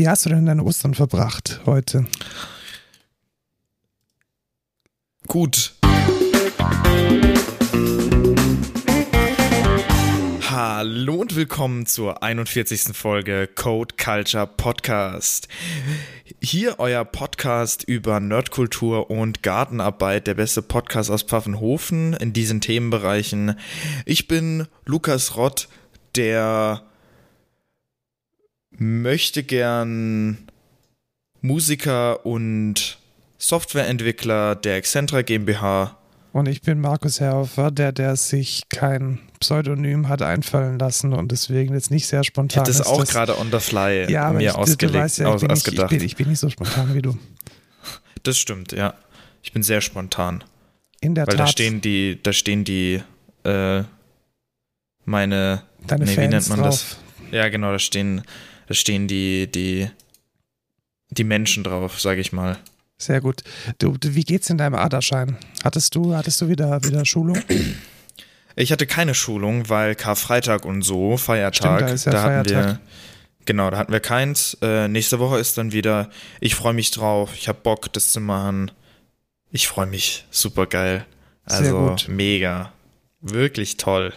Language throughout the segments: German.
Wie hast du denn deine Ostern verbracht heute? Gut. Hallo und willkommen zur 41. Folge Code Culture Podcast. Hier euer Podcast über Nerdkultur und Gartenarbeit, der beste Podcast aus Pfaffenhofen in diesen Themenbereichen. Ich bin Lukas Rott, der möchte gern Musiker und Softwareentwickler der Excentra GmbH. Und ich bin Markus Herhofer, der, der sich kein Pseudonym hat einfallen lassen und deswegen jetzt nicht sehr spontan Ich hätte es auch das- gerade on the fly ja, mir ich, du, du ausgelegt, weißt ja, ich, bin nicht, ich, ausgedacht. bin, ich bin nicht so spontan wie du. Das stimmt, ja. Ich bin sehr spontan. In der Weil Tat, da stehen die, da stehen die, äh, meine, deine nee, wie Fans nennt man das? drauf. ja genau, da stehen, da stehen die, die, die Menschen drauf, sage ich mal. Sehr gut. Du, wie geht's in deinem Aderschein? Hattest du, hattest du wieder, wieder Schulung? Ich hatte keine Schulung, weil Karfreitag und so, Feiertag, Stimmt, da ist ja hatten Feiertag. wir, genau, da hatten wir keins. Äh, nächste Woche ist dann wieder, ich freue mich drauf, ich habe Bock, das zu machen. Ich freue mich, super geil. Sehr Also gut. mega, wirklich toll.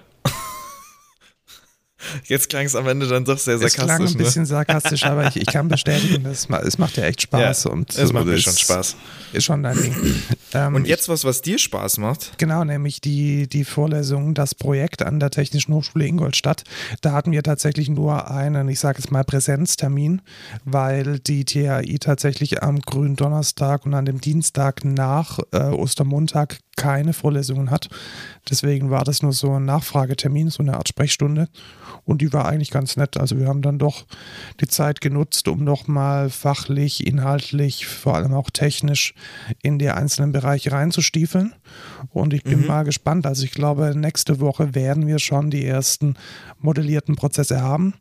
Jetzt klang es am Ende dann doch sehr Es klang sarkastisch. ein ne? bisschen sarkastisch, aber ich, ich kann bestätigen, das, es macht dir echt Spaß. Ja, und Es macht mir schon Spaß. Ist schon dein Ding. Ähm, Und jetzt was, was dir Spaß macht? Genau, nämlich die, die Vorlesung, das Projekt an der Technischen Hochschule Ingolstadt. Da hatten wir tatsächlich nur einen, ich sage jetzt mal, Präsenztermin, weil die THI tatsächlich am grünen Donnerstag und an dem Dienstag nach äh, Ostermontag keine Vorlesungen hat. Deswegen war das nur so ein Nachfragetermin, so eine Art Sprechstunde. Und die war eigentlich ganz nett. Also wir haben dann doch die Zeit genutzt, um nochmal fachlich, inhaltlich, vor allem auch technisch in die einzelnen Bereiche reinzustiefeln. Und ich bin Mhm. mal gespannt. Also ich glaube, nächste Woche werden wir schon die ersten modellierten Prozesse haben.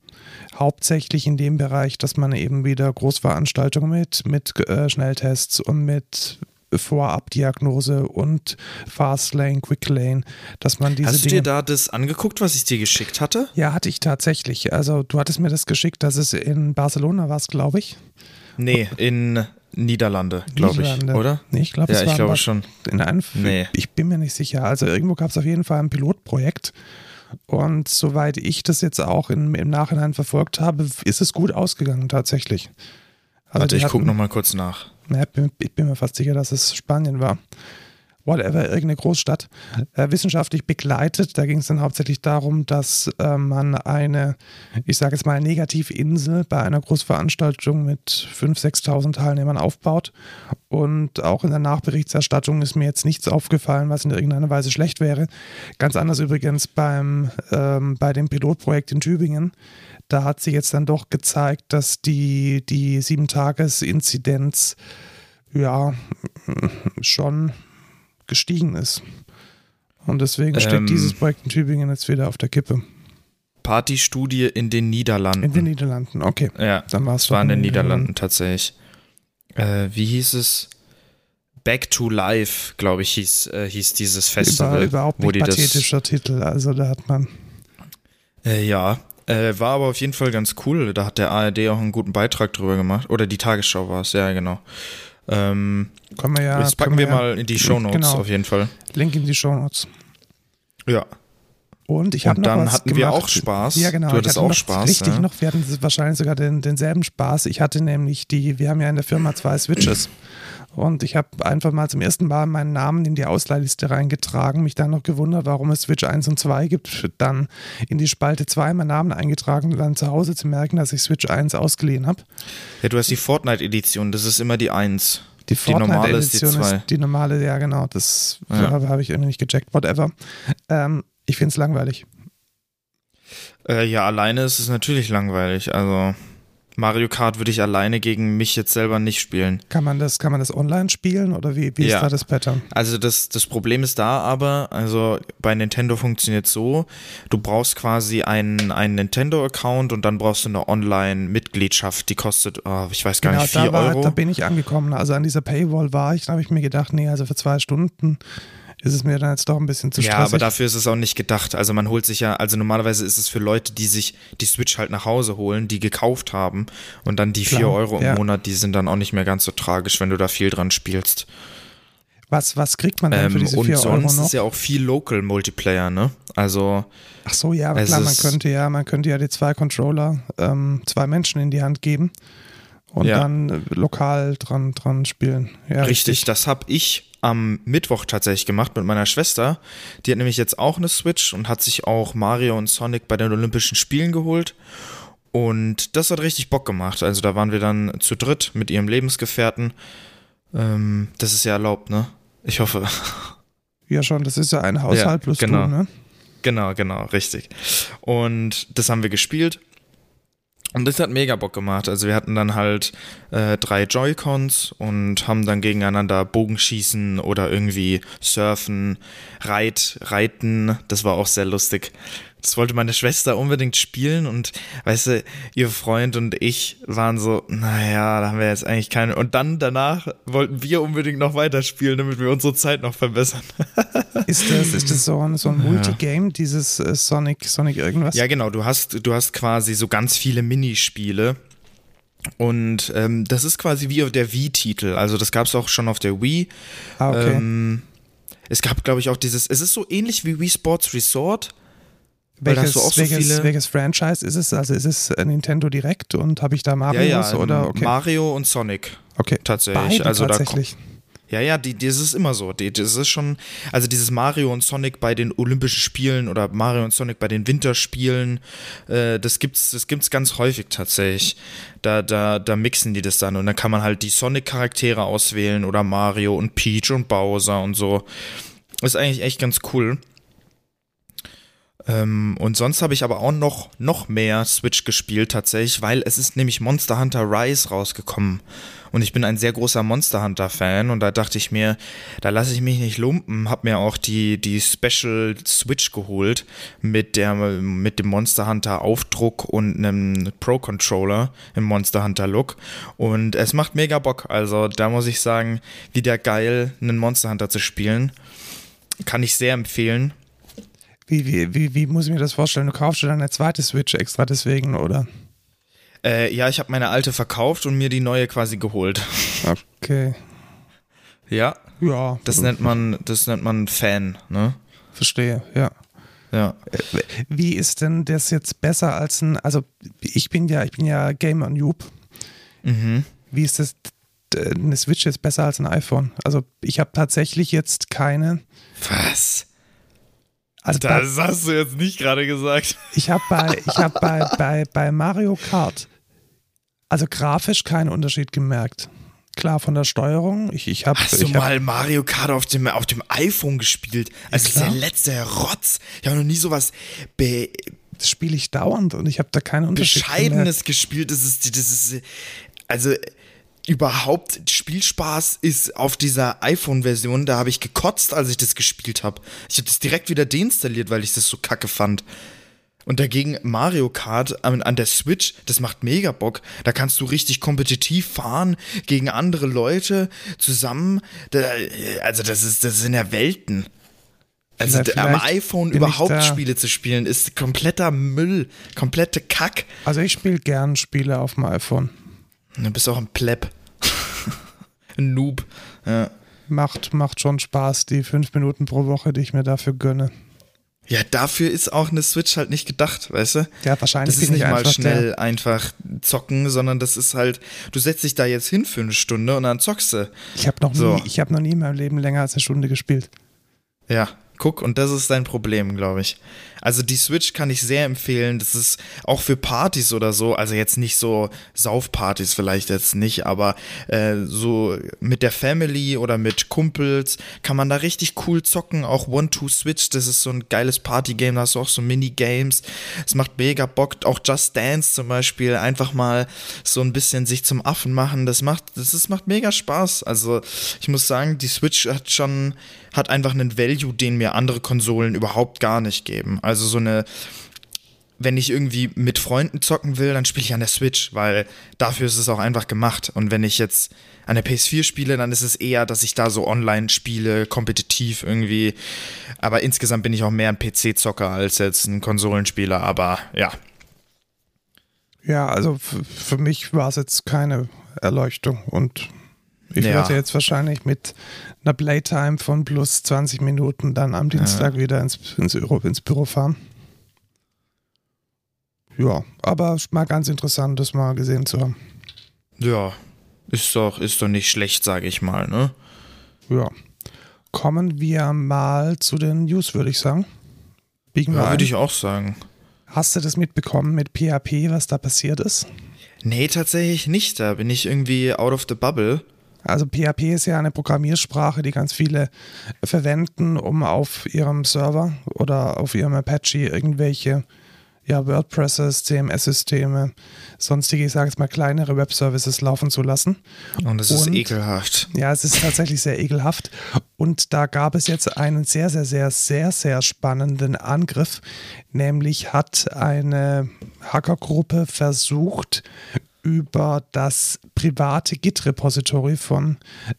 Hauptsächlich in dem Bereich, dass man eben wieder Großveranstaltungen mit, mit äh, Schnelltests und mit Vorabdiagnose und Fastlane, Quicklane, dass man diese Hast du Dinge dir da das angeguckt, was ich dir geschickt hatte? ja, hatte ich tatsächlich. Also du hattest mir das geschickt, dass es in Barcelona war, glaube ich. Nee, in Niederlande, glaube ich, oder? Nee, ich glaube, Ja, es ich glaube schon. In einem, Nee. Ich bin mir nicht sicher. Also irgendwo gab es auf jeden Fall ein Pilotprojekt. Und soweit ich das jetzt auch in, im Nachhinein verfolgt habe, ist es gut ausgegangen tatsächlich. Also Warte, ich gucke nochmal kurz nach. Ja, ich bin mir fast sicher, dass es Spanien war. Whatever, irgendeine Großstadt. Äh, wissenschaftlich begleitet. Da ging es dann hauptsächlich darum, dass äh, man eine, ich sage jetzt mal, Negativinsel bei einer Großveranstaltung mit 5.000, 6.000 Teilnehmern aufbaut. Und auch in der Nachberichterstattung ist mir jetzt nichts aufgefallen, was in irgendeiner Weise schlecht wäre. Ganz anders übrigens beim, ähm, bei dem Pilotprojekt in Tübingen. Da hat sich jetzt dann doch gezeigt, dass die, die Sieben-Tages-Inzidenz ja schon gestiegen ist. Und deswegen steht Ähm. dieses Projekt in Tübingen jetzt wieder auf der Kippe. Partystudie in den Niederlanden. In den Niederlanden, okay. ja, Dann war es war in den Niederlanden tatsächlich. Äh, wie hieß es? Back to Life, glaube ich, hieß, äh, hieß dieses Festival. Über, überhaupt wo nicht die das- pathetischer Titel. Also da hat man. Äh, ja, äh, war aber auf jeden Fall ganz cool. Da hat der ARD auch einen guten Beitrag drüber gemacht. Oder die Tagesschau war es, ja, genau. Ähm, Können wir ja. das packen wir ja, mal in die Shownotes Genau. auf jeden Fall. Link in die Shownotes. Ja. Und ich habe noch dann was hatten wir gemacht. auch Spaß. Ja, genau. Du hattest auch Spaß. Richtig ja? noch. Wir hatten wahrscheinlich sogar den, denselben Spaß. Ich hatte nämlich die, wir haben ja in der Firma zwei Switches. Und ich habe einfach mal zum ersten Mal meinen Namen in die Ausleihliste reingetragen, mich dann noch gewundert, warum es Switch 1 und 2 gibt, dann in die Spalte 2 meinen Namen eingetragen und dann zu Hause zu merken, dass ich Switch 1 ausgeliehen habe. Ja, du hast die Fortnite-Edition, das ist immer die 1. Die, Die normale ist die Fortnite-Edition zwei. ist die normale, ja genau, das Ja. habe hab ich irgendwie nicht gecheckt, whatever. Ähm, ich finde es langweilig. Äh, ja, alleine ist es natürlich langweilig. Also Mario Kart würde ich alleine gegen mich jetzt selber nicht spielen. Kann man das, kann man das online spielen oder wie, wie Ja. ist da das Pattern? Also das, das Problem ist da aber, also bei Nintendo funktioniert so, du brauchst quasi einen, einen Nintendo-Account und dann brauchst du eine Online-Mitgliedschaft, die kostet, oh, ich weiß gar nicht, 4 Genau, da, war, Euro. da bin ich angekommen. Also an dieser Paywall war ich, da habe ich mir gedacht, nee, also für zwei Stunden ist es mir dann jetzt doch ein bisschen zu stressig. Ja, aber dafür ist es auch nicht gedacht. Also man holt sich ja, also normalerweise ist es für Leute, die sich die Switch halt nach Hause holen, die gekauft haben und dann die 4 Euro im ja. Monat, die sind dann auch nicht mehr ganz so tragisch, wenn du da viel dran spielst. Was, was kriegt man denn für ähm, diese 4 Euro noch? Und sonst ist ja auch viel Local Multiplayer, ne? Also. Ach so, ja, aber klar, man könnte ja, man könnte ja die zwei Controller ähm, zwei Menschen in die Hand geben und ja. dann äh, lokal dran, dran spielen. Ja, richtig, richtig. das habe ich am Mittwoch tatsächlich gemacht mit meiner Schwester. Die hat nämlich jetzt auch eine Switch und hat sich auch Mario und Sonic bei den Olympischen Spielen geholt. Und das hat richtig Bock gemacht. Also da waren wir dann zu dritt mit ihrem Lebensgefährten. Ähm, das ist ja erlaubt, ne? Ich hoffe. Ja, schon, das ist ja ein Haushalt ja, plus genau. du, ne? Genau, genau, richtig. Und das haben wir gespielt. Und das hat mega Bock gemacht. Also wir hatten dann halt äh, drei Joy-Cons und haben dann gegeneinander Bogenschießen oder irgendwie Surfen, Reit, Reiten. Das war auch sehr lustig. Das wollte meine Schwester unbedingt spielen und weißt du, ihr Freund und ich waren so, naja, da haben wir jetzt eigentlich keine. Und dann danach wollten wir unbedingt noch weiterspielen, damit wir unsere Zeit noch verbessern. ist das, ist das so ein, so ein Multigame, dieses äh, Sonic, Sonic irgendwas? Ja, genau, du hast, du hast quasi so ganz viele Minispiele. Und ähm, das ist quasi wie der Wii-Titel. Also das gab es auch schon auf der Wii. Ah, okay. Ähm, es gab, glaube ich, auch dieses, es ist so ähnlich wie Wii Sports Resort welches, so welches, welches, Franchise ist es? Also ist es Nintendo Direct und habe ich da Mario ja, ja, oder okay. Mario und Sonic. Okay. Tatsächlich. Beide also tatsächlich. Ja, ja, die, das ist immer so. Die, das ist schon, also dieses Mario und Sonic bei den Olympischen Spielen oder Mario und Sonic bei den Winterspielen, äh, das gibt's, das gibt's ganz häufig tatsächlich. Da, da, da mixen die das dann und dann kann man halt die Sonic-Charaktere auswählen oder Mario und Peach und Bowser und so. ist eigentlich echt ganz cool. Ähm, und sonst habe ich aber auch noch, noch mehr Switch gespielt tatsächlich, weil es ist nämlich Monster Hunter Rise rausgekommen. Und ich bin ein sehr großer Monster Hunter Fan und da dachte ich mir, da lasse ich mich nicht lumpen, habe mir auch die, die Special Switch geholt mit, der, mit dem Monster Hunter Aufdruck und einem Pro Controller im Monster Hunter Look. Und es macht mega Bock. Also da muss ich sagen, wieder geil, einen Monster Hunter zu spielen. Kann ich sehr empfehlen. Wie, wie, wie, wie muss ich mir das vorstellen? Du kaufst dir dann eine zweite Switch extra deswegen, oder? Äh, ja, ich habe meine alte verkauft und mir die neue quasi geholt. Okay. Ja. Ja. Das nennt man, das nennt man Fan, ne? Verstehe, ja. Ja. Äh, wie ist denn das jetzt besser als ein, also ich bin ja, ich bin ja Gamer Noob. Mhm. Wie ist das, eine Switch jetzt besser als ein iPhone? Also ich habe tatsächlich jetzt keine. Was? Also das bei, hast du jetzt nicht gerade gesagt. Ich habe bei, ich hab bei, bei, bei Mario Kart also grafisch keinen Unterschied gemerkt. Klar, von der Steuerung. Ich, ich hab, Hast du ich mal hab, Mario Kart auf dem, auf dem iPhone gespielt? Also ja, der letzte Rotz. Ich habe noch nie sowas be das spiele ich dauernd und ich habe da keinen Unterschied Bescheidenes gemerkt. gespielt. Das ist, das ist, also überhaupt Spielspaß ist auf dieser iPhone-Version, da habe ich gekotzt, als ich das gespielt habe. Ich habe das direkt wieder deinstalliert, weil ich das so kacke fand. Und dagegen Mario Kart an, an, der Switch, das macht mega Bock. Da kannst du richtig kompetitiv fahren gegen andere Leute zusammen. Da, also das ist, das sind ja Welten. Also am iPhone überhaupt Spiele zu spielen, ist kompletter Müll, komplette Kack. Also ich spiele gern Spiele auf dem iPhone. Du bist auch ein Pleb. ein Noob. Ja. Macht, macht schon Spaß, die fünf Minuten pro Woche, die ich mir dafür gönne. Ja, dafür ist auch eine Switch halt nicht gedacht, weißt du? Ja, wahrscheinlich. Das ist nicht mal schnell der. einfach zocken, sondern das ist halt, du setzt dich da jetzt hin für eine Stunde und dann zockst du. Ich habe noch, so. hab noch nie in meinem Leben länger als eine Stunde gespielt. Ja, guck, und das ist dein Problem, glaube ich. Also die Switch kann ich sehr empfehlen. Das ist auch für Partys oder so, also jetzt nicht so Saufpartys vielleicht jetzt nicht, aber äh, so mit der Family oder mit Kumpels kann man da richtig cool zocken. Auch One-Two-Switch, das ist so ein geiles Partygame, da hast du auch so Minigames. Es macht mega Bock. Auch Just Dance zum Beispiel, einfach mal so ein bisschen sich zum Affen machen. Das macht, das ist, macht mega Spaß. Also ich muss sagen, die Switch hat schon, hat einfach einen Value, den mir andere Konsolen überhaupt gar nicht geben. Also so eine wenn ich irgendwie mit Freunden zocken will, dann spiele ich an der Switch, weil dafür ist es auch einfach gemacht. Und wenn ich jetzt an der PS4 spiele, dann ist es eher, dass ich da so online spiele, kompetitiv irgendwie. Aber insgesamt bin ich auch mehr ein PC-Zocker als jetzt ein Konsolenspieler. Aber ja. Ja, also für mich war es jetzt keine Erleuchtung und ich Ja. werde jetzt wahrscheinlich mit einer Playtime von plus 20 Minuten dann am Dienstag wieder ins, ins, Büro, ins Büro fahren. Ja, aber mal ganz interessant, das mal gesehen zu haben. Ja, ist doch, ist doch nicht schlecht, sage ich mal, ne? Ja. Kommen wir mal zu den News, würde ich sagen. Biegen Ja, würde ich auch sagen. Hast du das mitbekommen mit PHP, was da passiert ist? Nee, tatsächlich nicht. Da bin ich irgendwie out of the bubble. Also PHP ist ja eine Programmiersprache, die ganz viele verwenden, um auf ihrem Server oder auf ihrem Apache irgendwelche ja, WordPresses, CMS-Systeme, sonstige, ich sage jetzt mal kleinere Webservices laufen zu lassen. Und es ist ekelhaft. Ja, es ist tatsächlich sehr ekelhaft. Und da gab es jetzt einen sehr, sehr, sehr, sehr, sehr spannenden Angriff. Nämlich hat eine Hackergruppe versucht, über das private Git-Repository von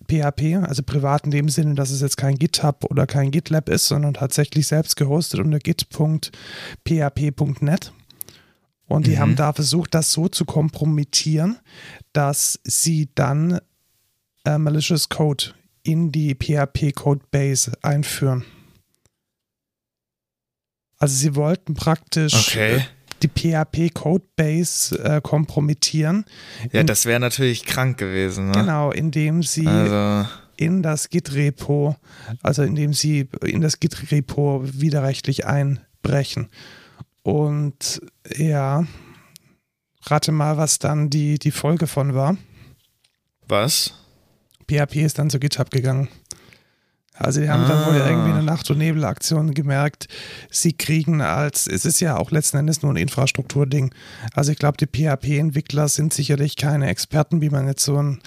PHP, also privat in dem Sinne, dass es jetzt kein GitHub oder kein GitLab ist, sondern tatsächlich selbst gehostet unter git.php.net. Und die Mhm. haben da versucht, das so zu kompromittieren, dass sie dann äh, malicious Code in die PHP-Codebase einführen. Also sie wollten praktisch Okay. Die PHP-Codebase äh, kompromittieren. Ja, das wäre natürlich krank gewesen, ne? Genau, indem sie Also, in das Git-Repo, also indem sie in das Git-Repo widerrechtlich einbrechen. Und ja, rate mal, was dann die, die Folge von war. was? PHP ist dann zu GitHub gegangen. Also die haben dann wohl Ah. irgendwie eine Nacht- und Nebelaktion gemerkt, sie kriegen als, es ist ja auch letzten Endes nur ein Infrastrukturding. Also ich glaube, die PHP-Entwickler sind sicherlich keine Experten, wie man jetzt so ein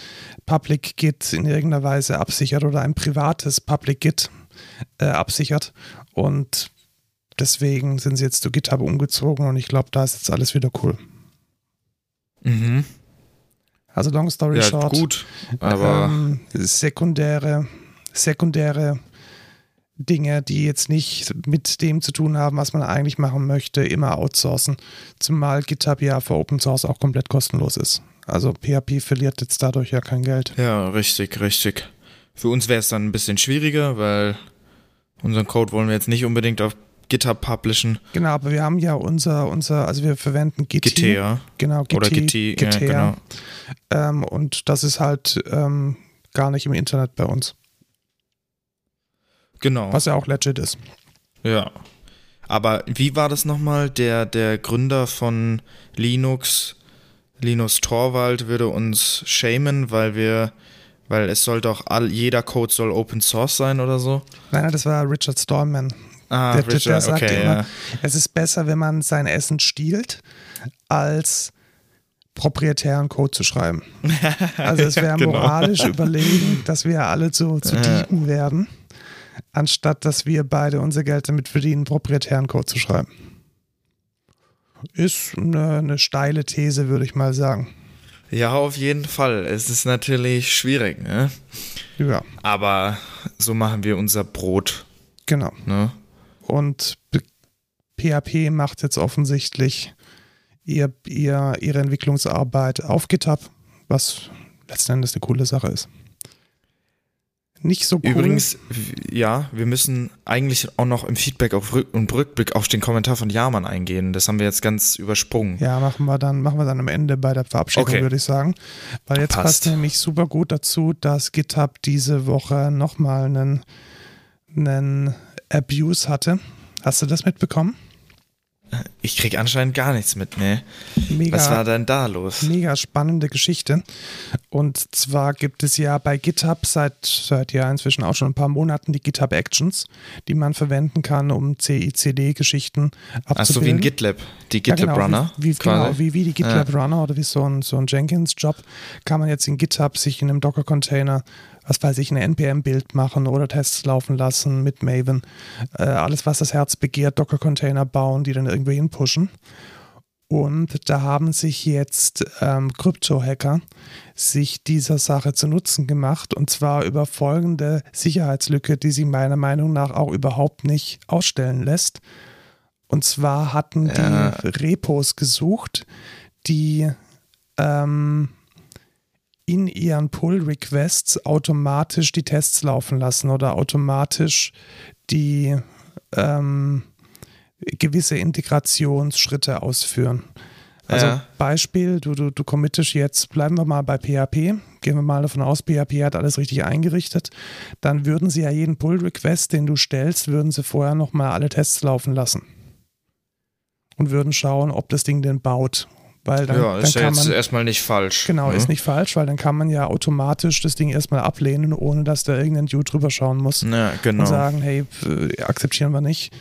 Public Git in irgendeiner Weise absichert oder ein privates Public Git äh, absichert. Und deswegen sind sie jetzt zu GitHub umgezogen und ich glaube, da ist jetzt alles wieder cool. Mhm. Also long story Ja, short. gut. Aber ähm, sekundäre, sekundäre Dinge, die jetzt nicht mit dem zu tun haben, was man eigentlich machen möchte, immer outsourcen. Zumal GitHub ja für Open Source auch komplett kostenlos ist. Also PHP verliert jetzt dadurch ja kein Geld. ja, richtig, richtig. Für uns wäre es dann ein bisschen schwieriger, weil unseren Code wollen wir jetzt nicht unbedingt auf GitHub publishen. Genau, aber wir haben ja unser, unser also wir verwenden Git. Gitea. Genau, Oder Git, Git, ja, genau. ähm, und das ist halt ähm, gar nicht im Internet bei uns, Genau. was ja auch legit ist. Ja. Aber wie war das nochmal? Der, der Gründer von Linux, Linus Torvald, würde uns shamen, weil wir, weil es soll doch all, jeder Code soll Open Source sein oder so. Nein, nein, das war Richard Stallman. Ah, Der- der- der Richard, sagt okay, immer, ja. Es ist besser, wenn man sein Essen stiehlt, als proprietären Code zu schreiben. Also es wäre genau. moralisch überlegen, dass wir alle zu, zu Ja. Dieben werden, anstatt dass wir beide unser Geld damit verdienen, proprietären Code zu schreiben. Ist eine, eine steile These, würde ich mal sagen. Ja, auf jeden Fall. Es ist natürlich schwierig, ne? Ja, Aber so machen wir unser Brot, genau. ne? Und PHP macht jetzt offensichtlich ihr, ihr, ihre Entwicklungsarbeit auf GitHub, was letzten Endes eine coole Sache ist. Nicht so cool. Übrigens, ja, wir müssen eigentlich auch noch im Feedback auf Rück und Rückblick auf den Kommentar von Jaman eingehen. Das haben wir jetzt ganz übersprungen. Ja, machen wir dann, machen wir dann am Ende bei der Verabschiedung, Okay. würde ich sagen. Weil jetzt Passt. passt nämlich super gut dazu, dass GitHub diese Woche nochmal einen, einen Abuse hatte. Hast du das mitbekommen? Ich krieg anscheinend gar nichts mit, ne? Mega. Was war denn da los? Mega spannende Geschichte. Und zwar gibt es ja bei GitHub seit, seit ja inzwischen auch schon ein paar Monaten die GitHub Actions, die man verwenden kann, um CICD-Geschichten abzubilden. Ach so, wie ein GitLab. Die Ja, GitLab genau, Runner. Wie, wie, genau, wie, wie die GitLab Runner oder wie so ein, so ein Jenkins-Job kann man jetzt in GitHub sich in einem Docker-Container, was weiß ich, ein NPM-Bild machen oder Tests laufen lassen mit Maven. Äh, alles, was das Herz begehrt, Docker-Container bauen, die dann irgendwo hin pushen. Und da haben sich jetzt ähm, Krypto-Hacker sich dieser Sache zu Nutzen gemacht und zwar über folgende Sicherheitslücke, die sie meiner Meinung nach auch überhaupt nicht ausstellen lässt. Und zwar hatten ja. die Repos gesucht, die ähm, in ihren Pull-Requests automatisch die Tests laufen lassen oder automatisch die ähm, gewisse Integrationsschritte ausführen. Also ja. Beispiel, du, du, du committest jetzt, bleiben wir mal bei PHP, gehen wir mal davon aus, PHP hat alles richtig eingerichtet, dann würden sie ja jeden Pull-Request, den du stellst, würden sie vorher nochmal alle Tests laufen lassen. Und würden schauen, ob das Ding denn baut. Weil dann, ja, ist dann ja jetzt man, erstmal nicht falsch. Genau, mhm. ist nicht falsch, weil dann kann man ja automatisch das Ding erstmal ablehnen, ohne dass da irgendein Dude drüber schauen muss. Ja, genau. Und sagen, hey, akzeptieren wir nicht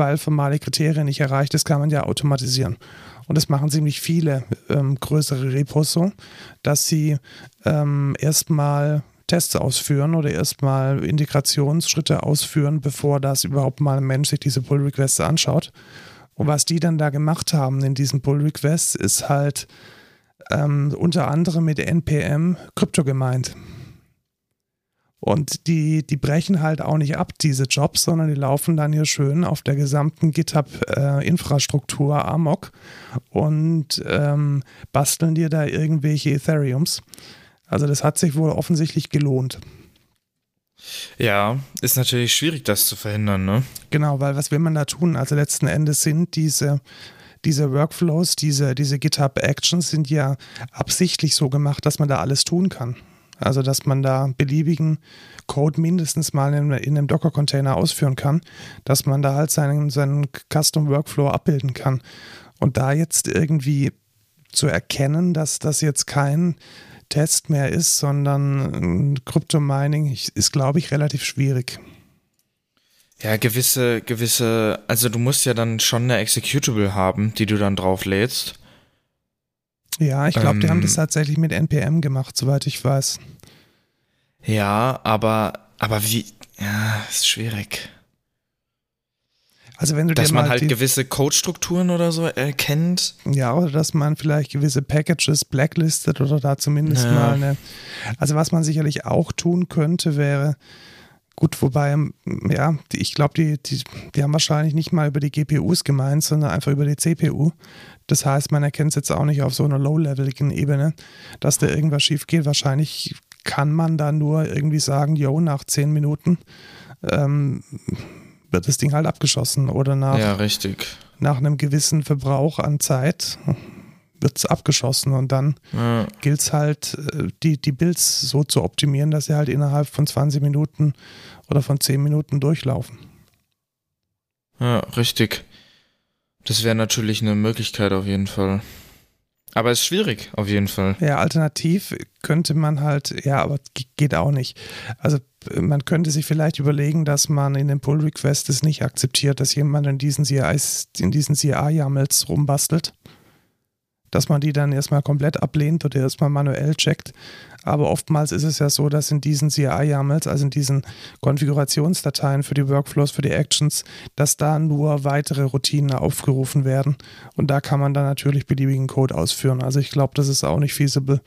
weil formale Kriterien nicht erreicht ist, kann man ja automatisieren. Und das machen ziemlich viele ähm, größere Repos so, dass sie ähm, erstmal Tests ausführen oder erstmal Integrationsschritte ausführen, bevor das überhaupt mal ein Mensch sich diese Pull Requests anschaut. Und was die dann da gemacht haben in diesen Pull Requests, ist halt ähm, unter anderem mit NPM Krypto gemeint. Und die, die brechen halt auch nicht ab, diese Jobs, sondern die laufen dann hier schön auf der gesamten GitHub-Infrastruktur äh, amok und ähm, basteln dir da irgendwelche Ethereums. Also das hat sich wohl offensichtlich gelohnt. Ja, ist natürlich schwierig, das zu verhindern, ne? Genau, weil was will man da tun? Also letzten Endes sind diese, diese Workflows, diese, diese GitHub-Actions sind ja absichtlich so gemacht, dass man da alles tun kann. Also, dass man da beliebigen Code mindestens mal in, in einem Docker-Container ausführen kann, dass man da halt seinen, seinen Custom-Workflow abbilden kann. Und da jetzt irgendwie zu erkennen, dass das jetzt kein Test mehr ist, sondern Kryptomining ist, glaube ich, relativ schwierig. Ja, gewisse, gewisse, also du musst ja dann schon eine Executable haben, die du dann drauflädst. Ja, ich glaube, ähm, die haben das ähm. tatsächlich mit NPM gemacht, soweit ich weiß. Ja, aber, aber wie, ja, ist schwierig. Also wenn du dass man halt gewisse Codestrukturen oder so erkennt. Ja, oder dass man vielleicht gewisse Packages blacklistet oder da zumindest ja. mal eine. Also was man sicherlich auch tun könnte, wäre, gut, wobei, ja, ich glaube, die, die, die haben wahrscheinlich nicht mal über die GPUs gemeint, sondern einfach über die CPU. Das heißt, man erkennt es jetzt auch nicht auf so einer low-leveligen Ebene, dass da irgendwas schief geht. Wahrscheinlich kann man da nur irgendwie sagen, yo, nach zehn Minuten ähm, wird das Ding halt abgeschossen oder nach, ja, richtig. nach einem gewissen Verbrauch an Zeit wird es abgeschossen und dann ja. gilt es halt, äh, die, die Builds so zu optimieren, dass sie halt innerhalb von 20 Minuten oder von 10 Minuten durchlaufen. Ja, richtig. Das wäre natürlich eine Möglichkeit auf jeden Fall. Aber es ist schwierig, auf jeden Fall. Ja, alternativ könnte man halt, ja, aber geht auch nicht. Also man könnte sich vielleicht überlegen, dass man in den Pull Requests es nicht akzeptiert, dass jemand in diesen CI, in diesen CI-YAMLs rumbastelt. Dass man die dann erstmal komplett ablehnt oder erstmal manuell checkt, aber oftmals ist es ja so, dass in diesen CI-YAMLs, also in diesen Konfigurationsdateien für die Workflows, für die Actions, dass da nur weitere Routinen aufgerufen werden. Und da kann man dann natürlich beliebigen Code ausführen. Also ich glaube, das ist auch nicht feasible,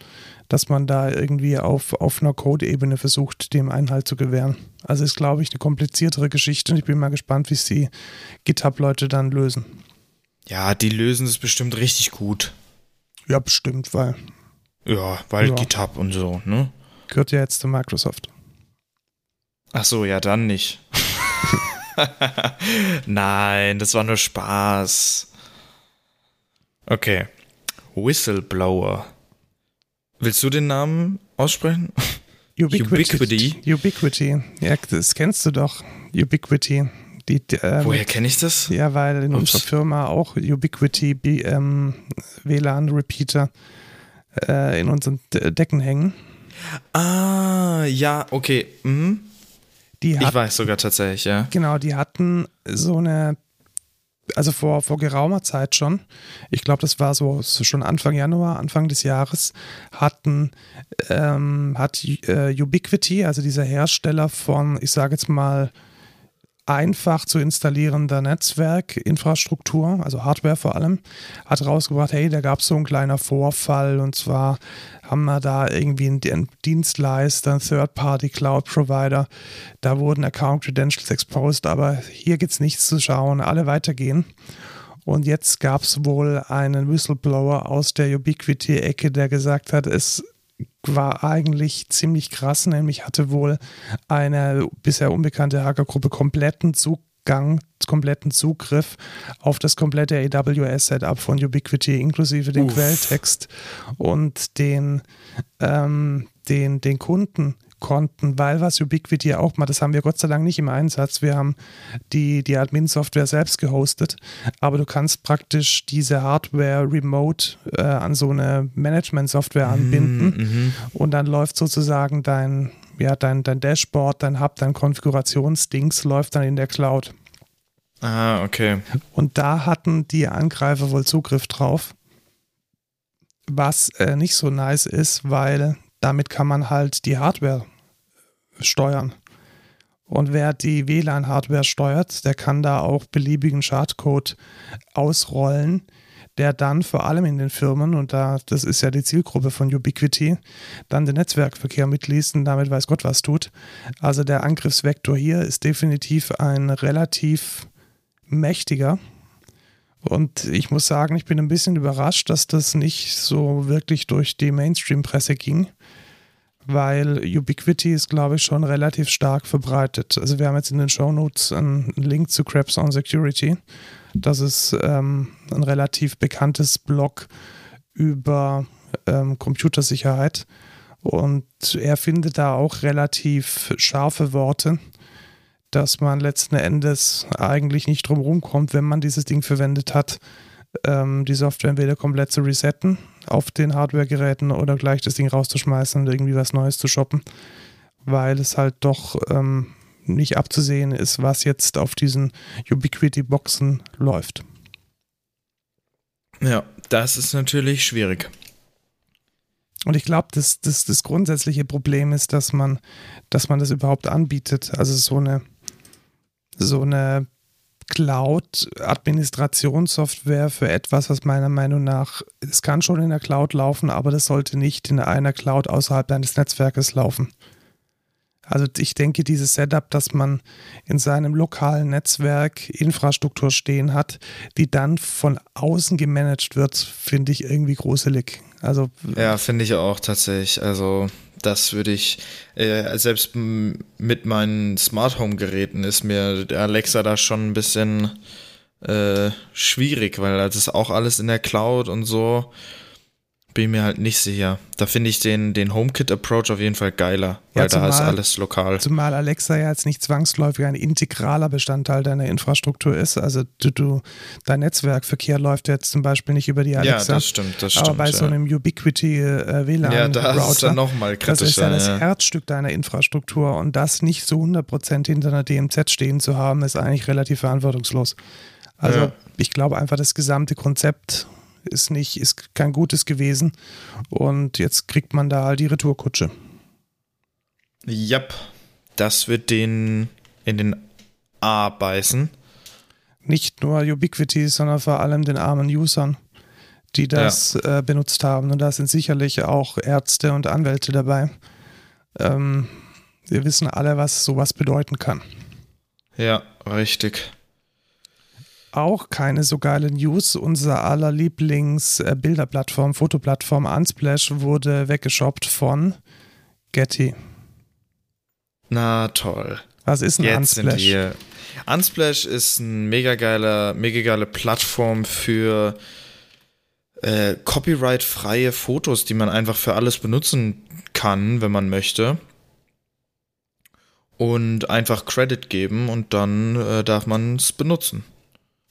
dass man da irgendwie auf, auf einer Code-Ebene versucht, dem Einhalt zu gewähren. Also ist, glaube ich, eine kompliziertere Geschichte und ich bin mal gespannt, wie es die GitHub-Leute dann lösen. Ja, die lösen es bestimmt richtig gut. Ja, bestimmt, weil ja, weil ja. GitHub und so, ne? Gehört ja jetzt zu Microsoft. Ach so, ja, dann nicht. Nein, das war nur Spaß. Okay. Whistleblower. Willst du den Namen aussprechen? Ubiquity. Ubiquity. Ubiquity. Ja, das kennst du doch. Ubiquity. Die, äh, Woher kenne ich das? Ja, weil in Ups. unserer Firma auch Ubiquity ähm, WLAN Repeater äh, in unseren Decken hängen. Ah, ja, okay. Mhm. Die hat, ich weiß sogar tatsächlich, ja. Genau, die hatten so eine, also vor, vor geraumer Zeit schon, ich glaube, das war so, so, schon Anfang Januar, Anfang des Jahres, hatten, ähm, hat äh, Ubiquity, also dieser Hersteller von, ich sage jetzt mal, einfach zu installierender Netzwerkinfrastruktur, also Hardware vor allem, hat rausgebracht, hey, da gab es so einen kleiner Vorfall und zwar haben wir da irgendwie einen Dienstleister, einen Third-Party-Cloud-Provider, da wurden Account-Credentials exposed, aber hier gibt es nichts zu schauen, alle weitergehen. Und jetzt gab es wohl einen Whistleblower aus der Ubiquity-Ecke, der gesagt hat, es war eigentlich ziemlich krass, nämlich hatte wohl eine bisher unbekannte Hackergruppe kompletten Zugang, kompletten Zugriff auf das komplette AWS-Setup von Ubiquity, inklusive dem Uff. Quelltext und den, ähm, den, den Kunden konnten, weil was Ubiquity auch mal, das haben wir Gott sei Dank nicht im Einsatz. Wir haben die, die Admin-Software selbst gehostet, aber du kannst praktisch diese Hardware remote äh, an so eine Management-Software mhm, anbinden mhm, und dann läuft sozusagen dein, ja, dein, dein Dashboard, dein Hub, dein Konfigurationsdings läuft dann in der Cloud. Ah, okay. Und da hatten die Angreifer wohl Zugriff drauf. Was äh, nicht so nice ist, weil damit kann man halt die Hardware steuern. Und wer die WLAN-Hardware steuert, der kann da auch beliebigen Schadcode ausrollen, der dann vor allem in den Firmen, und da, das ist ja die Zielgruppe von Ubiquity, dann den Netzwerkverkehr mitliest und damit weiß Gott was tut. Also der Angriffsvektor hier ist definitiv ein relativ mächtiger. Und ich muss sagen, ich bin ein bisschen überrascht, dass das nicht so wirklich durch die Mainstream-Presse ging weil Ubiquity ist, glaube ich, schon relativ stark verbreitet. Also wir haben jetzt in den Show Notes einen Link zu Krebs on Security. Das ist ähm, ein relativ bekanntes Blog über ähm, Computersicherheit. Und er findet da auch relativ scharfe Worte, dass man letzten Endes eigentlich nicht drum rumkommt, wenn man dieses Ding verwendet hat, ähm, die Software entweder komplett zu resetten auf den Hardware-Geräten oder gleich das Ding rauszuschmeißen und irgendwie was Neues zu shoppen, weil es halt doch ähm, nicht abzusehen ist, was jetzt auf diesen Ubiquity-Boxen läuft. Ja, das ist natürlich schwierig. Und ich glaube, das, das, das grundsätzliche Problem ist, dass man, dass man das überhaupt anbietet. Also so eine, so eine Cloud-Administrationssoftware für etwas, was meiner Meinung nach, es kann schon in der Cloud laufen, aber das sollte nicht in einer Cloud außerhalb deines Netzwerkes laufen. Also ich denke, dieses Setup, dass man in seinem lokalen Netzwerk Infrastruktur stehen hat, die dann von außen gemanagt wird, finde ich irgendwie gruselig. Also ja, finde ich auch tatsächlich. Also das würde ich, äh, selbst mit meinen Smart Home Geräten ist mir Alexa da schon ein bisschen äh, schwierig, weil das ist auch alles in der Cloud und so bin mir halt nicht sicher. Da finde ich den, den HomeKit-Approach auf jeden Fall geiler, weil ja, zumal, da ist alles lokal. Zumal Alexa ja jetzt nicht zwangsläufig ein integraler Bestandteil deiner Infrastruktur ist. Also du, du, dein Netzwerkverkehr läuft jetzt zum Beispiel nicht über die Alexa. Ja, das stimmt, das stimmt. Aber bei ja. so einem Ubiquity äh, WLAN-Router, ja, das ist dann nochmal kritischer. Das ist ja das Herzstück deiner Infrastruktur und das nicht zu 100% hinter einer DMZ stehen zu haben, ist eigentlich relativ verantwortungslos. Also ich glaube einfach, das gesamte Konzept ist nicht, ist kein gutes gewesen. Und jetzt kriegt man da halt die Retourkutsche. Jap, das wird den in den A beißen. Nicht nur Ubiquity, sondern vor allem den armen Usern, die das ja. äh, benutzt haben. Und da sind sicherlich auch Ärzte und Anwälte dabei. Ähm, wir wissen alle, was sowas bedeuten kann. Ja, richtig auch keine so geile News. Unser aller Lieblings-Bilderplattform, äh, Fotoplattform Unsplash wurde weggeschoppt von Getty. Na toll. Was ist ein Jetzt Unsplash? Sind wir. Unsplash ist ein mega geiler, mega geile Plattform für äh, copyright-freie Fotos, die man einfach für alles benutzen kann, wenn man möchte. Und einfach Credit geben und dann äh, darf man es benutzen.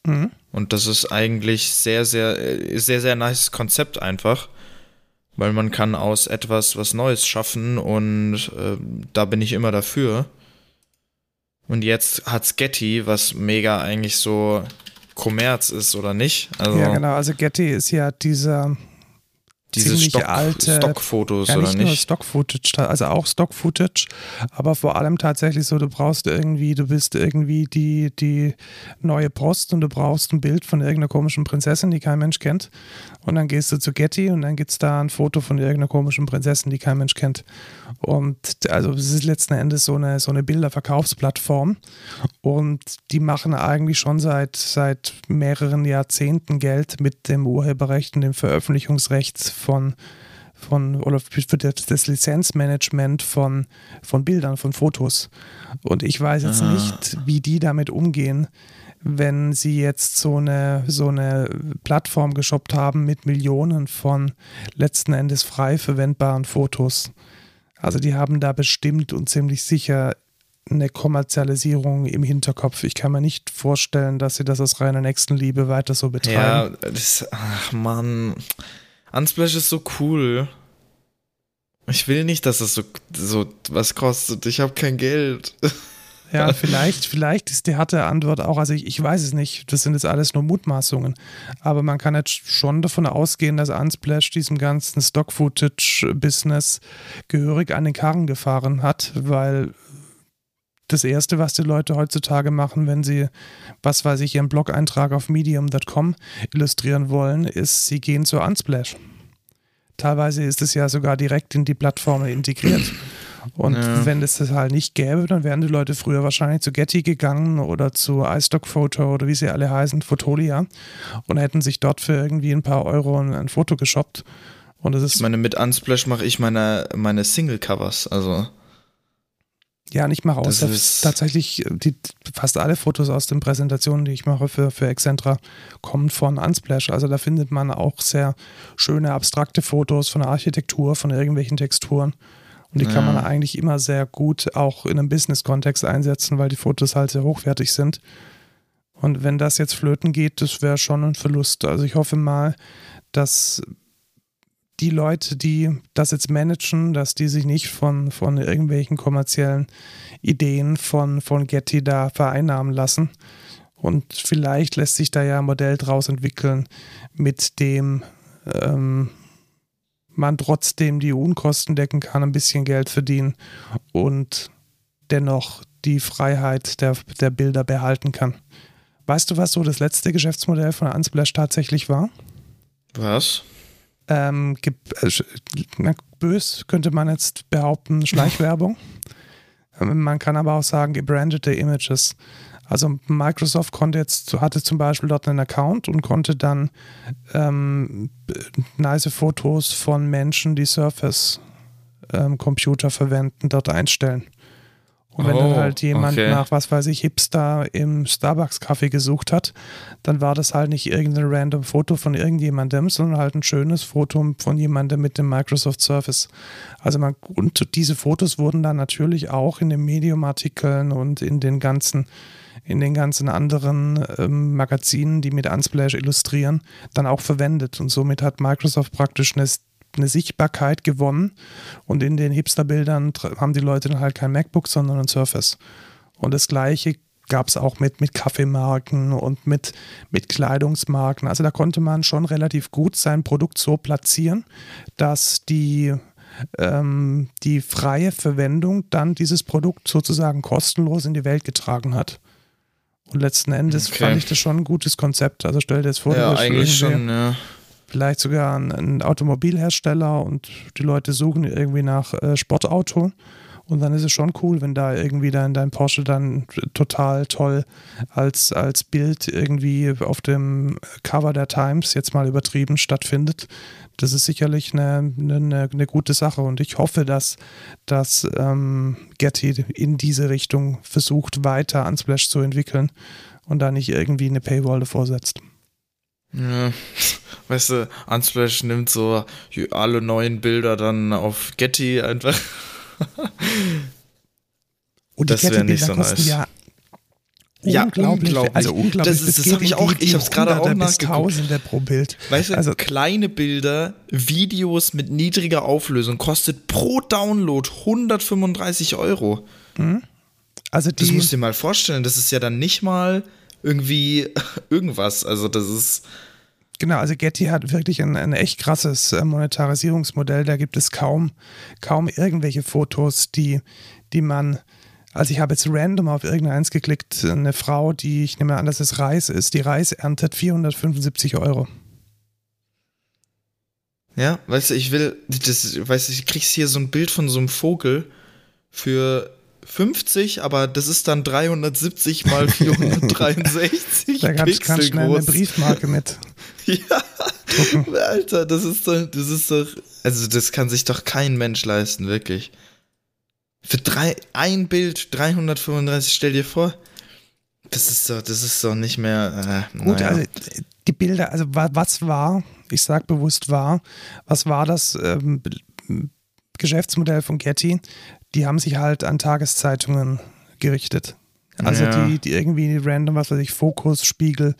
Mhm. Und das ist eigentlich sehr, sehr, sehr, sehr nice Konzept einfach. Weil man kann aus etwas was Neues schaffen und äh, da bin ich immer dafür. Und jetzt hat's Getty, was mega eigentlich so Kommerz ist, oder nicht? Also ja, genau. Also Getty ist ja dieser, Diese ziemlich Stock, alte Stockfotos ja, oder nicht nur nicht? Stock-Footage, also auch Stock-Footage, aber vor allem tatsächlich so, du brauchst irgendwie, du bist irgendwie die, die neue Post und du brauchst ein Bild von irgendeiner komischen Prinzessin, die kein Mensch kennt. Und dann gehst du zu Getty und dann gibt es da ein Foto von irgendeiner komischen Prinzessin, die kein Mensch kennt. Und also es ist letzten Endes so eine, so eine Bilderverkaufsplattform. Und die machen eigentlich schon seit, seit mehreren Jahrzehnten Geld mit dem Urheberrecht und dem Veröffentlichungsrecht von, von oder für das, Lizenzmanagement von, von Bildern, von Fotos. Und ich weiß jetzt Ah. nicht, wie die damit umgehen, wenn sie jetzt so eine, so eine Plattform geshoppt haben mit Millionen von letzten Endes frei verwendbaren Fotos. Also die haben da bestimmt und ziemlich sicher eine Kommerzialisierung im Hinterkopf. Ich kann mir nicht vorstellen, dass sie das aus reiner Nächstenliebe weiter so betreiben. Ja, das, ach man. Unsplash ist so cool. Ich will nicht, dass es so, so was kostet. Ich habe kein Geld. Ja, vielleicht, vielleicht ist die harte Antwort auch, also ich, ich weiß es nicht, das sind jetzt alles nur Mutmaßungen, aber man kann jetzt schon davon ausgehen, dass Unsplash diesem ganzen Stock-Footage-Business gehörig an den Karren gefahren hat, weil das Erste, was die Leute heutzutage machen, wenn sie, was weiß ich, ihren Blog-Eintrag auf medium.com illustrieren wollen, ist, sie gehen zu Unsplash. Teilweise ist es ja sogar direkt in die Plattform integriert. Und Ja. wenn es das halt nicht gäbe, dann wären die Leute früher wahrscheinlich zu Getty gegangen oder zu iStock Photo oder wie sie alle heißen, Fotolia und hätten sich dort für irgendwie ein paar Euro ein, ein Foto geshoppt. Und das ist Ich meine, mit Unsplash mache ich meine, meine Single-Covers. Also, Ja, und ich mache ist- tatsächlich die, fast alle Fotos aus den Präsentationen, die ich mache für, für Excentra, kommen von Unsplash. Also da findet man auch sehr schöne abstrakte Fotos von der Architektur, von irgendwelchen Texturen. Und die kann Ja. man eigentlich immer sehr gut auch in einem Business-Kontext einsetzen, weil die Fotos halt sehr hochwertig sind. Und wenn das jetzt flöten geht, das wäre schon ein Verlust. Also ich hoffe mal, dass die Leute, die das jetzt managen, dass die sich nicht von, von irgendwelchen kommerziellen Ideen von, von Getty da vereinnahmen lassen. Und vielleicht lässt sich da ja ein Modell draus entwickeln, mit dem ähm, man trotzdem die Unkosten decken kann, ein bisschen Geld verdienen und dennoch die Freiheit der, der Bilder behalten kann. Weißt du, was so das letzte Geschäftsmodell von Unsplash tatsächlich war? was? ähm, äh, na, bös könnte man jetzt behaupten, Schleichwerbung. Ähm, man kann aber auch sagen, gebrandete Images. Also Microsoft konnte jetzt, hatte zum Beispiel dort einen Account und konnte dann ähm, nice Fotos von Menschen, die Surface ähm, Computer verwenden, dort einstellen. Und wenn dann Oh, halt jemand okay. nach, was weiß ich, Hipster im Starbucks-Kaffee gesucht hat, dann war das halt nicht irgendein random Foto von irgendjemandem, sondern halt ein schönes Foto von jemandem mit dem Microsoft Surface. Also man, und diese Fotos wurden dann natürlich auch in den Medium-Artikeln und in den ganzen, in den ganzen anderen ähm, Magazinen, die mit Unsplash illustrieren, dann auch verwendet. Und somit hat Microsoft praktisch eine eine Sichtbarkeit gewonnen und in den Hipster-Bildern haben die Leute dann halt kein MacBook, sondern ein Surface. Und das gleiche gab es auch mit, mit Kaffeemarken und mit, mit Kleidungsmarken. Also da konnte man schon relativ gut sein Produkt so platzieren, dass die, ähm, die freie Verwendung dann dieses Produkt sozusagen kostenlos in die Welt getragen hat. Und letzten Endes Okay. fand ich das schon ein gutes Konzept. Also stell dir das vor, du Ja, bist eigentlich schon, ja. vielleicht sogar ein, ein Automobilhersteller und die Leute suchen irgendwie nach äh, Sportauto. Und dann ist es schon cool, wenn da irgendwie dein, dein Porsche dann total toll als, als Bild irgendwie auf dem Cover der Times jetzt mal übertrieben stattfindet. Das ist sicherlich eine, eine, eine gute Sache und ich hoffe, dass, dass ähm, Getty in diese Richtung versucht, weiter Unsplash zu entwickeln und da nicht irgendwie eine Paywall davor setzt. Ja, weißt du, Unsplash nimmt so alle neuen Bilder dann auf Getty einfach. Und Das die wär nicht so kosten nice. ja Ja, unglaublich. unglaublich. Also unglaublich. Das ist- das geht hab ich auch- ich die hab's gerade auch nachgeguckt. Tausende pro Bild. Weißt du, Also- kleine Bilder, Videos mit niedriger Auflösung kostet pro Download 135 Euro. Also Das die, musst du dir mal vorstellen. Das ist ja dann nicht mal irgendwie irgendwas. Also das ist Genau, also Getty hat wirklich ein, ein echt krasses äh, Monetarisierungsmodell. Da gibt es kaum, kaum irgendwelche Fotos, die, die man. Also ich habe jetzt random auf irgendeins geklickt, eine Frau, die, ich nehme an, dass es Reis ist, die Reis erntet 475 Euro. Ja, weißt du, ich will, das, weißt du, ich kriegst hier so ein Bild von so einem Vogel für 50, aber das ist dann 370 mal 463 da Pixel kannst schnell groß. eine Briefmarke mit. ja. Alter, das ist doch, das ist doch, also das kann sich doch kein Mensch leisten, wirklich. Für drei, ein Bild 335, stell dir vor. Das ist doch, das ist doch nicht mehr. Äh, Gut, naja. also die Bilder, also was war, ich sag bewusst war, was war das ähm, Geschäftsmodell von Getty? Die haben sich halt an Tageszeitungen gerichtet. Also ja. die, die irgendwie random, was weiß ich, Fokus, Spiegel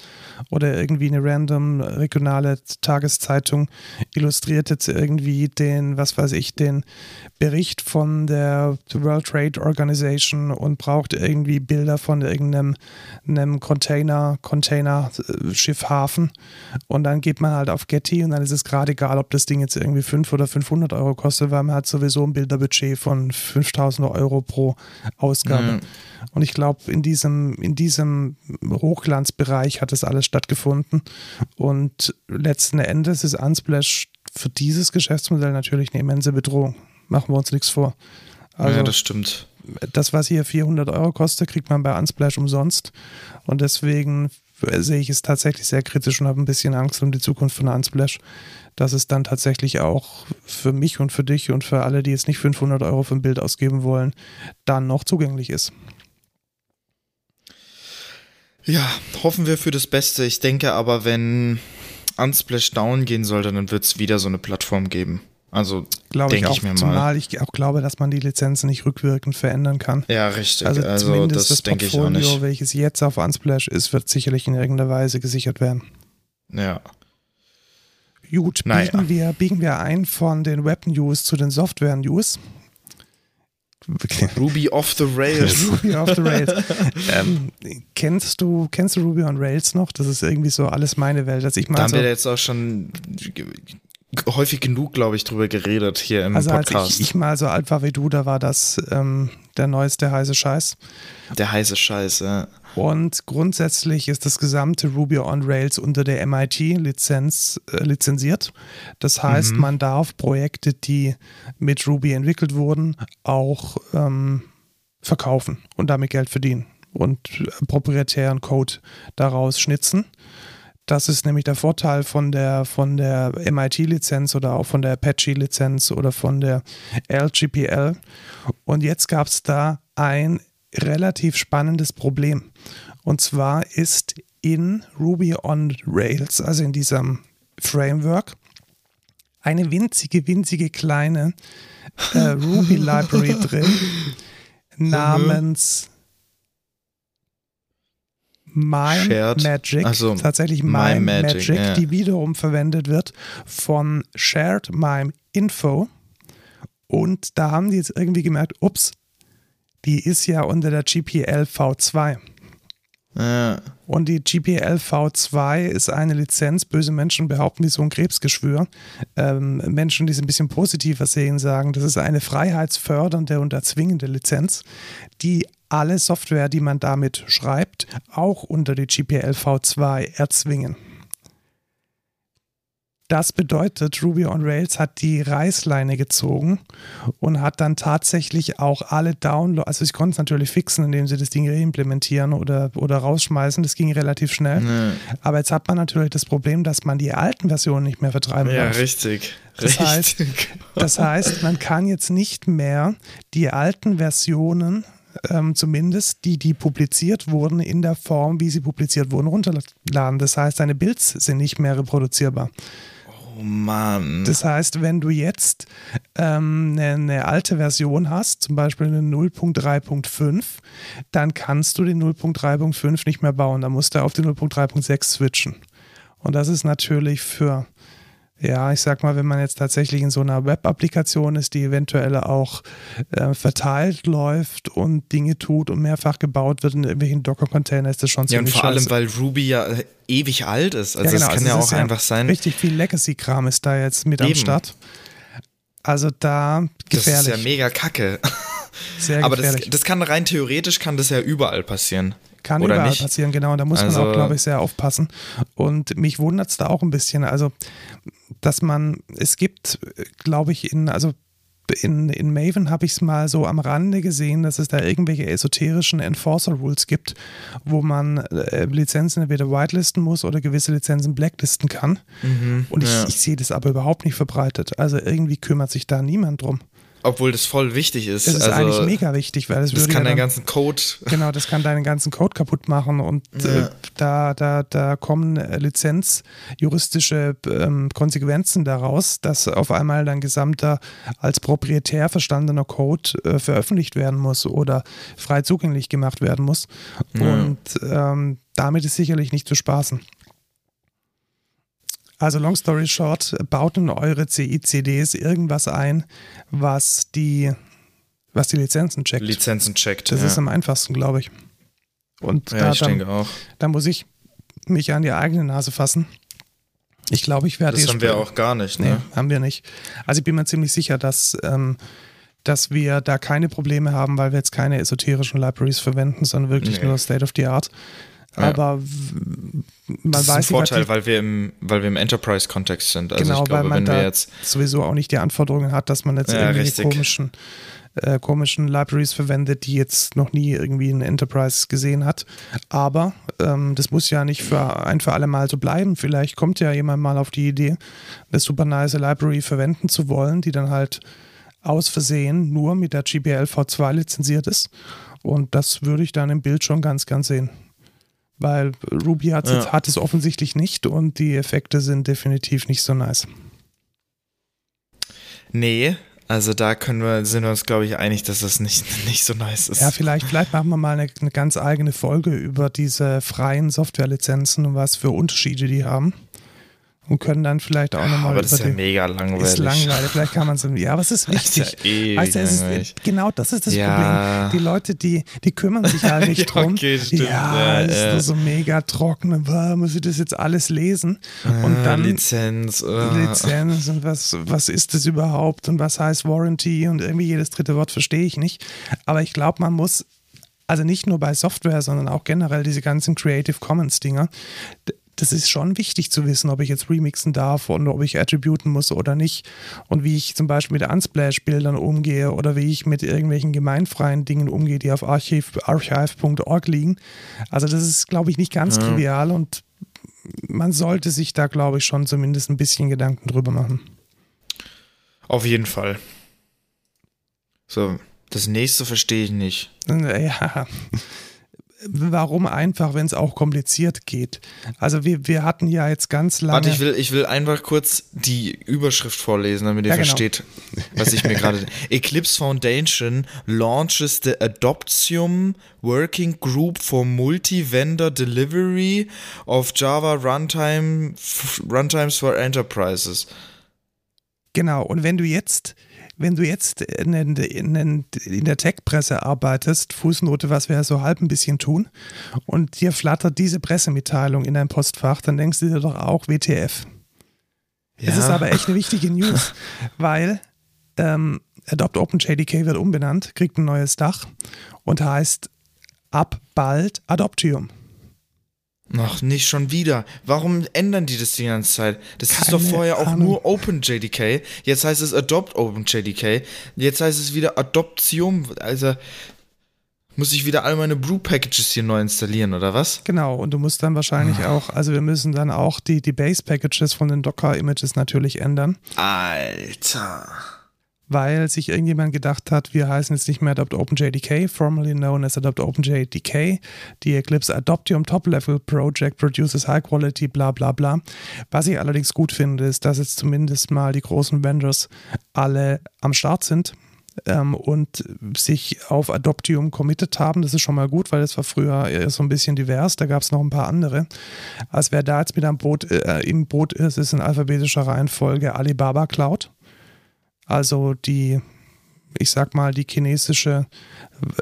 oder irgendwie eine random regionale Tageszeitung illustriert jetzt irgendwie den, was weiß ich, den Bericht von der World Trade Organization und braucht irgendwie Bilder von irgendeinem einem Container, Container Schiffhafen und dann geht man halt auf Getty und dann ist es gerade egal, ob das Ding jetzt irgendwie 5 oder 500 Euro kostet, weil man hat sowieso ein Bilderbudget von 5000 Euro pro Ausgabe. Mhm. Und ich glaube, in diesem, in diesem Hochglanzbereich hat das alles stattgefunden. Und letzten Endes ist Unsplash für dieses Geschäftsmodell natürlich eine immense Bedrohung. Machen wir uns nichts vor. Also, ja, das stimmt. Das, was hier 400 Euro kostet, kriegt man bei Unsplash umsonst. Und deswegen sehe ich es tatsächlich sehr kritisch und habe ein bisschen Angst um die Zukunft von Unsplash, dass es dann tatsächlich auch für mich und für dich und für alle, die jetzt nicht 500 Euro für ein Bild ausgeben wollen, dann noch zugänglich ist. Ja, hoffen wir für das Beste. Ich denke aber, wenn Unsplash down gehen sollte, dann wird es wieder so eine Plattform geben. Also denke ich, ich, mir mal. Zumal ich auch glaube, dass man die Lizenzen nicht rückwirkend verändern kann. Ja, richtig. Also, also zumindest das, das Portfolio, welches jetzt auf Unsplash ist, wird sicherlich in irgendeiner Weise gesichert werden. Ja. Gut, naja. biegen, wir, biegen wir ein von den Web-News zu den Software-News. Ruby off the Rails. Ruby off the Rails. ähm, kennst du kennst du Ruby on Rails noch? Das ist irgendwie so alles meine Welt. Also ich mal da haben so, wir jetzt auch schon häufig genug, glaube ich, drüber geredet hier im also Podcast. Als ich, ich mal so alt war wie du, da war das ähm, der neueste heiße Scheiß. Der heiße Scheiß, ja. Und grundsätzlich ist das gesamte Ruby on Rails unter der MIT-Lizenz äh, lizenziert. Das heißt, mhm. man darf Projekte, die mit Ruby entwickelt wurden, auch ähm, verkaufen und damit Geld verdienen und proprietären Code daraus schnitzen. Das ist nämlich der Vorteil von der, von der MIT-Lizenz oder auch von der Apache-Lizenz oder von der LGPL. Und jetzt gab es da ein relativ spannendes Problem. Und zwar ist in Ruby on Rails, also in diesem Framework, eine winzige, winzige kleine äh, Ruby Library drin namens Mime Shared. Magic, also, tatsächlich Mime, Mime Magic, Magic ja. die wiederum verwendet wird von Shared Mime Info. Und da haben die jetzt irgendwie gemerkt, ups, die ist ja unter der GPL V2. Ja. Und die GPL V2 ist eine Lizenz, böse Menschen behaupten, wie so ein Krebsgeschwür. Ähm, Menschen, die es ein bisschen positiver sehen, sagen, das ist eine freiheitsfördernde und erzwingende Lizenz, die alle Software, die man damit schreibt, auch unter die GPL V2 erzwingen. Das bedeutet, Ruby on Rails hat die Reißleine gezogen und hat dann tatsächlich auch alle Downloads, also ich konnte es natürlich fixen, indem sie das Ding reimplementieren oder, oder rausschmeißen, das ging relativ schnell. Nee. Aber jetzt hat man natürlich das Problem, dass man die alten Versionen nicht mehr vertreiben ja, darf. Ja, richtig. Das. Heißt, das heißt, man kann jetzt nicht mehr die alten Versionen ähm, zumindest, die, die publiziert wurden, in der Form, wie sie publiziert wurden, runterladen. Das heißt, deine Builds sind nicht mehr reproduzierbar. Oh Mann. Das heißt, wenn du jetzt ähm, eine, eine, alte Version hast, zum Beispiel eine 0.3.5, dann kannst du den 0.3.5 nicht mehr bauen. Dann musst du auf die 0.3.6 switchen. Und das ist natürlich für Ja, ich sag mal, wenn man jetzt tatsächlich in so einer Web-Applikation ist, die eventuell auch äh, verteilt läuft und Dinge tut und mehrfach gebaut wird in irgendwelchen Docker-Container, ist das schon Ja, und ziemlich vor allem, weil Ruby ja äh, ewig alt ist. Also, Ja, genau, es kann also ja auch einfach sein. Richtig viel Legacy-Kram ist da jetzt mit am Eben. Start. Also da Das gefährlich. ist ja mega kacke. sehr Aber das, gefährlich. das kann rein theoretisch kann das ja überall passieren. Kann oder überall nicht? passieren, genau. Und da muss man Also- auch, glaube ich, sehr aufpassen. Und mich wundert es da auch ein bisschen. Also, dass man, es gibt, glaube ich, in, also in, in Maven habe ich es mal so am Rande gesehen, dass es da irgendwelche esoterischen Enforcer-Rules gibt, wo man äh, Lizenzen entweder whitelisten muss oder gewisse Lizenzen blacklisten kann. Und ich, ja. ich sehe das aber überhaupt nicht verbreitet. Also irgendwie kümmert sich da niemand drum. Obwohl das voll wichtig ist. Das ist also, eigentlich mega wichtig, weil es Das würde kann ja dann, ganzen Code. Genau, das kann deinen ganzen Code kaputt machen und äh, Ja. da, da, da kommen äh, lizenzjuristische ähm, Konsequenzen daraus, dass auf einmal dein gesamter als proprietär verstandener Code äh, veröffentlicht werden muss oder frei zugänglich gemacht werden muss. Ja. Und ähm, damit ist sicherlich nicht zu spaßen. Also long story short, baut in eure CI-CDs irgendwas ein, was die, was die Lizenzen checkt. Lizenzen checkt. Das ja. ist am einfachsten, glaube ich. Und ja, da, ich dann, denke auch. da muss ich mich an die eigene Nase fassen. Ich glaube, ich werde Das haben wir auch gar nicht. Nee, Ne? haben wir nicht. Also ich bin mir ziemlich sicher, dass, ähm, dass wir da keine Probleme haben, weil wir jetzt keine esoterischen Libraries verwenden, sondern wirklich Nee. nur State of the Art. Ja. Aber man Das ist weiß ein nicht, was Vorteil, weil wir im, weil wir im Enterprise-Kontext sind. Also genau, glaube, weil man da jetzt. sowieso auch nicht die Anforderungen hat, dass man jetzt Ja, irgendwelche richtig. komischen, äh, komischen Libraries verwendet, die jetzt noch nie irgendwie ein Enterprise gesehen hat. Aber ähm, das muss ja nicht für ein für alle Mal so bleiben. Vielleicht kommt ja jemand mal auf die Idee, eine super nice Library verwenden zu wollen, die dann halt aus Versehen nur mit der GPL V2 lizenziert ist. Und das würde ich dann im Bild schon ganz, ganz sehen. Weil Ruby hat, Ja. hat es offensichtlich nicht und die Effekte sind definitiv nicht so nice. Nee, also da können wir, sind wir uns, glaube ich, einig, dass das nicht, nicht so nice ist. Ja, vielleicht, vielleicht machen wir mal eine, eine ganz eigene Folge über diese freien Softwarelizenzen und was für Unterschiede die haben. Und können dann vielleicht auch nochmal Aber das über ist ja mega langweilig. Ist langweilig, vielleicht kann man es. Ja, aber es ist Das ist wichtig. ja Weißt du, ist, genau das ist das Ja. Problem. Die Leute, die, die kümmern sich halt nicht Ja, drum. okay, stimmt. Ja, Ja, es ist ja. so mega trocken. und, Muss ich das jetzt alles lesen? Und Ah, dann Lizenz. ah. Lizenz und was, was ist das überhaupt und was heißt Warranty und irgendwie jedes dritte Wort verstehe ich nicht. Aber ich glaube, man muss, also nicht nur bei Software, sondern auch generell diese ganzen Creative Commons Dinger, das ist schon wichtig zu wissen, ob ich jetzt remixen darf und ob ich attributen muss oder nicht und wie ich zum Beispiel mit Unsplash-Bildern umgehe oder wie ich mit irgendwelchen gemeinfreien Dingen umgehe, die auf archiv- archive.org liegen. Also das ist, glaube ich, nicht ganz trivial und man sollte sich da, glaube ich, schon zumindest ein bisschen Gedanken drüber machen. Auf jeden Fall. So, das nächste verstehe ich nicht. Ja. Warum einfach, wenn es auch kompliziert geht? Also wir, wir hatten ja jetzt ganz lange. Warte, ich will, ich will einfach kurz die Überschrift vorlesen, damit ihr Ja, genau. versteht, was ich mir gerade. Eclipse Foundation launches the Adoptium Working Group for Multi-Vendor Delivery of Java Runtime, Runtimes for Enterprises. Genau, und wenn du jetzt, wenn du jetzt in, in, in, in der Tech-Presse arbeitest, Fußnote, was wir ja so halb ein bisschen tun, und dir flattert diese Pressemitteilung in dein Postfach, dann denkst du dir doch auch WTF. Es ist aber echt eine wichtige News, weil ähm, Adopt OpenJDK wird umbenannt, kriegt ein neues Dach und heißt ab bald Adoptium. Ach, nicht schon wieder. Warum ändern die das die ganze Zeit? Das ist Keine doch vorher auch Ahnung. nur OpenJDK. Jetzt heißt es Adopt OpenJDK. Jetzt heißt es wieder Adoptium. Also muss ich wieder all meine Brew-Packages hier neu installieren, oder was? Genau, und du musst dann wahrscheinlich auch, also wir müssen dann auch die, die Base-Packages von den Docker-Images natürlich ändern, Alter. Weil sich irgendjemand gedacht hat, wir heißen jetzt nicht mehr Adopt OpenJDK, formerly known as Adopt OpenJDK. Die Eclipse Adoptium Top-Level Project produces high quality, bla bla bla. Was ich allerdings gut finde, ist, dass jetzt zumindest mal die großen Vendors alle am Start sind. ähm, und sich auf Adoptium committed haben. Das ist schon mal gut, weil das war früher eher so ein bisschen divers. Da gab es noch ein paar andere. Als wer da jetzt mit am Boot, äh, im Boot ist, ist in alphabetischer Reihenfolge Alibaba Cloud. Also die, ich sag mal, die chinesische,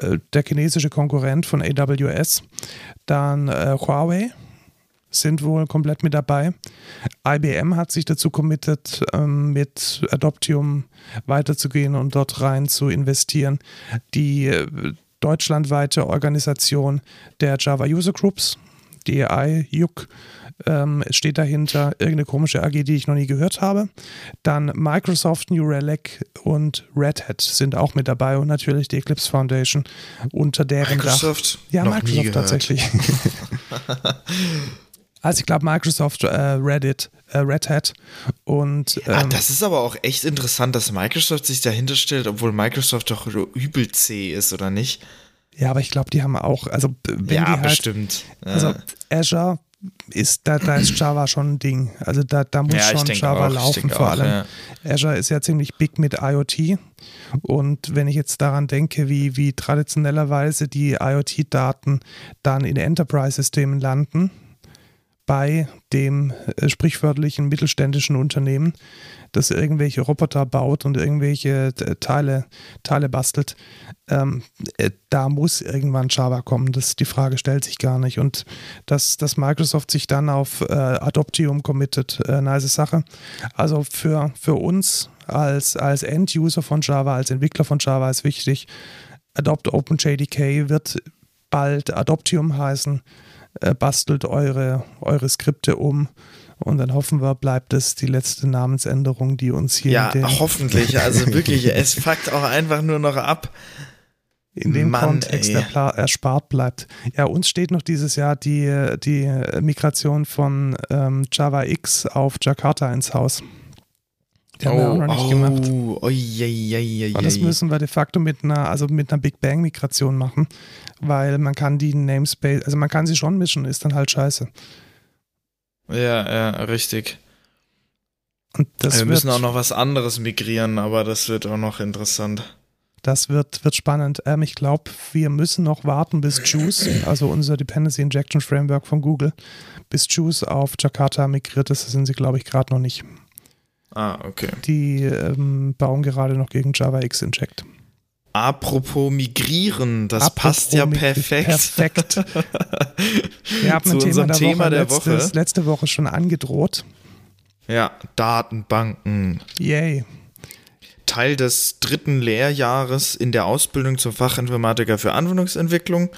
äh, der chinesische Konkurrent von AWS. Dann äh, Huawei sind wohl komplett mit dabei. IBM hat sich dazu committed, ähm, mit Adoptium weiterzugehen und dort rein zu investieren. Die äh, deutschlandweite Organisation der Java User Groups, DEI, JUC, ähm, steht dahinter. Irgendeine komische AG, die ich noch nie gehört habe. Dann Microsoft, New Relic und Red Hat sind auch mit dabei und natürlich die Eclipse Foundation unter deren Microsoft? Dach. Ja, noch Microsoft tatsächlich. Also ich glaube Microsoft, äh, Reddit, äh, Red Hat und ah, ähm, ah, das ist aber auch echt interessant, dass Microsoft sich dahinter stellt, obwohl Microsoft doch übel C ist, oder nicht? Ja, aber ich glaube, die haben auch, also wenn ja, die halt, bestimmt. Also Azure ist, da, da ist Java schon ein Ding. Also da, da muss ja, schon Java auch, laufen, vor auch, allem. Ja. Azure ist ja ziemlich big mit IoT. Und wenn ich jetzt daran denke, wie, wie traditionellerweise die IoT-Daten dann in Enterprise-Systemen landen, bei dem äh, sprichwörtlichen mittelständischen Unternehmen, das irgendwelche Roboter baut und irgendwelche äh, Teile, Teile bastelt, ähm, äh, da muss irgendwann Java kommen. Das, die Frage stellt sich gar nicht. Und dass, dass Microsoft sich dann auf äh, Adoptium committet, äh, nice Sache. Also für, für uns als, als End-User von Java, als Entwickler von Java ist wichtig, Adopt OpenJDK wird bald Adoptium heißen äh, bastelt eure, eure Skripte um und dann hoffen wir, bleibt es die letzte Namensänderung, die uns hier. Ja, hoffentlich. Also wirklich, es fuckt auch einfach nur noch ab. In dem Mann, Kontext erspart bleibt. Ja, uns steht noch dieses Jahr die, die Migration von ähm, Java X auf Jakarta ins Haus. Die haben oh, wir auch noch nicht oh, gemacht. Oh, je, je, je, Und das müssen wir de facto mit einer, also mit einer Big Bang Migration machen, weil man kann die Namespace, also man kann sie schon mischen, ist dann halt scheiße. Ja, ja, richtig. Und das wir müssen auch noch was anderes migrieren, aber das wird auch noch interessant. Das wird, wird spannend. Ähm, ich glaube, wir müssen noch warten, bis Juice, also unser Dependency Injection Framework von Google, bis Juice auf Jakarta migriert ist. Das sind sie, glaube ich, gerade noch nicht. Ah, okay. Die ähm, bauen gerade noch gegen Java X Inject. Apropos migrieren, das Apropos passt ja perfekt. Perfekt. Wir haben Zu ein Thema, der, Thema Woche, der letztes, Woche. letzte Woche schon angedroht. Ja, Datenbanken. Yay. Teil des dritten Lehrjahres in der Ausbildung zum Fachinformatiker für Anwendungsentwicklung.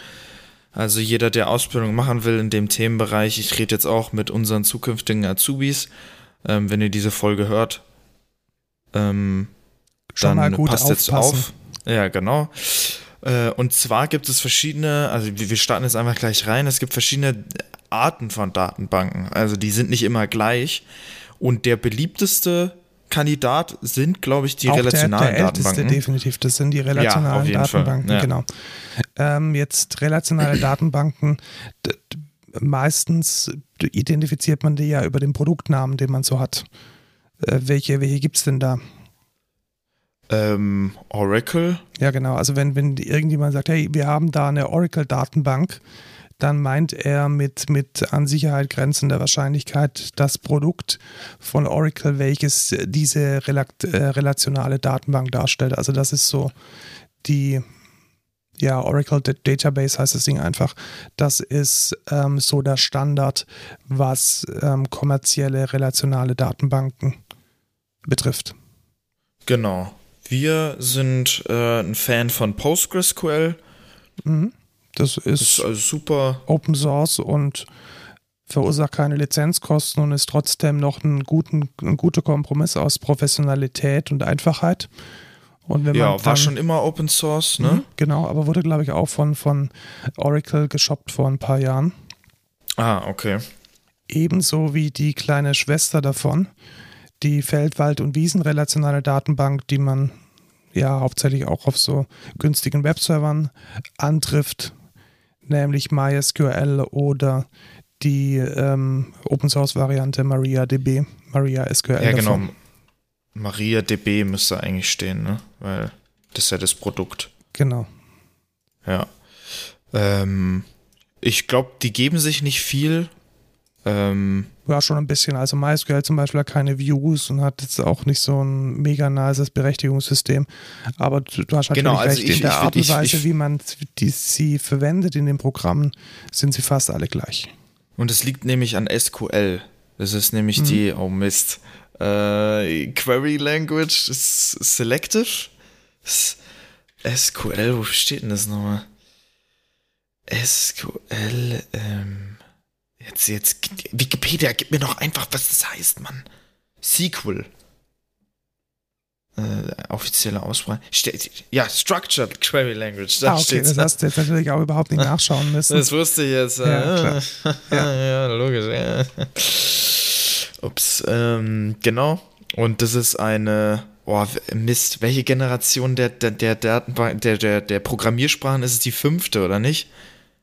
Also jeder, der Ausbildung machen will in dem Themenbereich, ich rede jetzt auch mit unseren zukünftigen Azubis, ähm, wenn ihr diese Folge hört, ähm, dann passt aufpassen. jetzt auf. Ja, genau. Äh, und zwar gibt es verschiedene, also wir starten jetzt einfach gleich rein, es gibt verschiedene Arten von Datenbanken. Also die sind nicht immer gleich. Und der beliebteste Kandidat sind, glaube ich, die Auch relationalen der, der Datenbanken. Älteste definitiv, das sind die relationalen ja, Datenbanken, ja. genau. Ähm, jetzt relationale Datenbanken, meistens identifiziert man die ja über den Produktnamen, den man so hat. Äh, welche welche gibt es denn da? Ähm, Oracle? Ja, genau. Also wenn, wenn irgendjemand sagt, hey, wir haben da eine Oracle-Datenbank, dann meint er mit, mit an Sicherheit grenzender Wahrscheinlichkeit das Produkt von Oracle, welches diese äh, relationale Datenbank darstellt. Also das ist so die, ja, Oracle Database heißt das Ding einfach. Das ist ähm, so der Standard, was ähm, kommerzielle relationale Datenbanken betrifft. Genau. Wir sind äh, ein Fan von PostgreSQL. Mhm. Das ist, das ist also super. Open Source und verursacht keine Lizenzkosten und ist trotzdem noch ein, guten, ein guter Kompromiss aus Professionalität und Einfachheit. Und wenn ja, man war schon immer Open Source, ne? Mhm, genau, aber wurde, glaube ich, auch von, von Oracle geshoppt vor ein paar Jahren. Ah, okay. Ebenso wie die kleine Schwester davon, die Feldwald- und Wiesenrelationale Datenbank, die man ja hauptsächlich auch auf so günstigen Webservern antrifft, nämlich MySQL oder die ähm, Open Source Variante MariaDB, MariaSQL. Ja, genau. MariaDB müsste eigentlich stehen, ne? Weil Das ist ja das Produkt. Genau. Ja. Ähm, ich glaube, die geben sich nicht viel. Ähm, ja, schon ein bisschen. Also MySQL zum Beispiel hat keine Views und hat jetzt auch nicht so ein mega nices Berechtigungssystem. Aber du, du hast natürlich Genau, also recht, ich- in der ich- Art und Weise, ich- wie man die, sie verwendet in den Programmen, sind sie fast alle gleich. und es liegt nämlich an SQL. Das ist nämlich die, oh Mist, äh, Query Language ist Selective. SQL, wo steht denn das nochmal? SQL, ähm, jetzt, jetzt, Wikipedia, gib mir doch einfach, was das heißt, Mann. SQL. Äh, offizielle Aussprache. Ja, Structured Query Language, da ah, okay, steht's. das hast du jetzt natürlich auch überhaupt nicht nachschauen müssen. Das wusste ich jetzt. Ja, Ja, ja. logisch. Ja. Ups, ähm, genau. Und das ist eine, oh, Mist, welche Generation der, der, der Datenbank, der, der, der Programmiersprachen ist es die fünfte, oder nicht?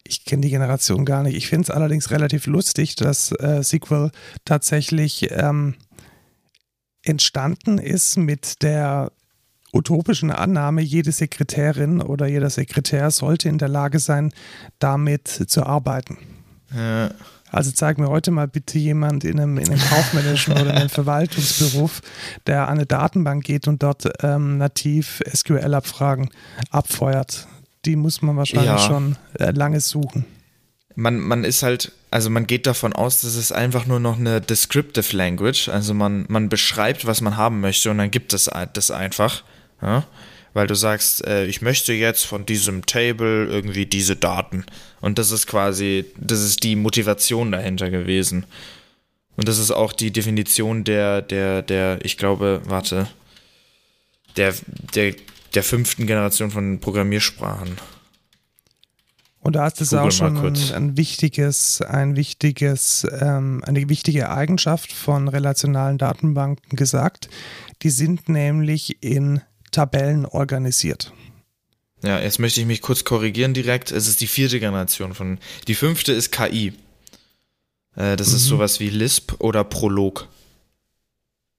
Ich kenne die Generation gar nicht. Ich finde es allerdings relativ lustig, dass äh, SQL tatsächlich ähm, entstanden ist mit der utopischen Annahme, jede Sekretärin oder jeder Sekretär sollte in der Lage sein, damit zu arbeiten. Ja. Also zeig mir heute mal bitte jemand in einem, in einem kaufmännischen oder in einem Verwaltungsberuf, der an eine Datenbank geht und dort ähm, nativ SQL-Abfragen abfeuert. Die muss man wahrscheinlich Ja. schon äh, lange suchen. Man, man ist halt, also man geht davon aus, dass es einfach nur noch eine Descriptive Language, also man, man beschreibt, was man haben möchte und dann gibt es das einfach, ja? weil du sagst, äh, ich möchte jetzt von diesem Table irgendwie diese Daten und das ist quasi, das ist die Motivation dahinter gewesen. Und das ist auch die Definition der, der, der, ich glaube, warte, der, der, der fünften Generation von Programmiersprachen. Und da ist es auch schon ein, wichtiges, ein wichtiges, ähm, eine wichtige Eigenschaft von relationalen Datenbanken gesagt. Die sind nämlich in Tabellen organisiert. Ja, jetzt möchte ich mich kurz korrigieren direkt. Es ist die vierte Generation von. Die fünfte ist KI. Äh, das ist Mhm. sowas wie Lisp oder Prolog.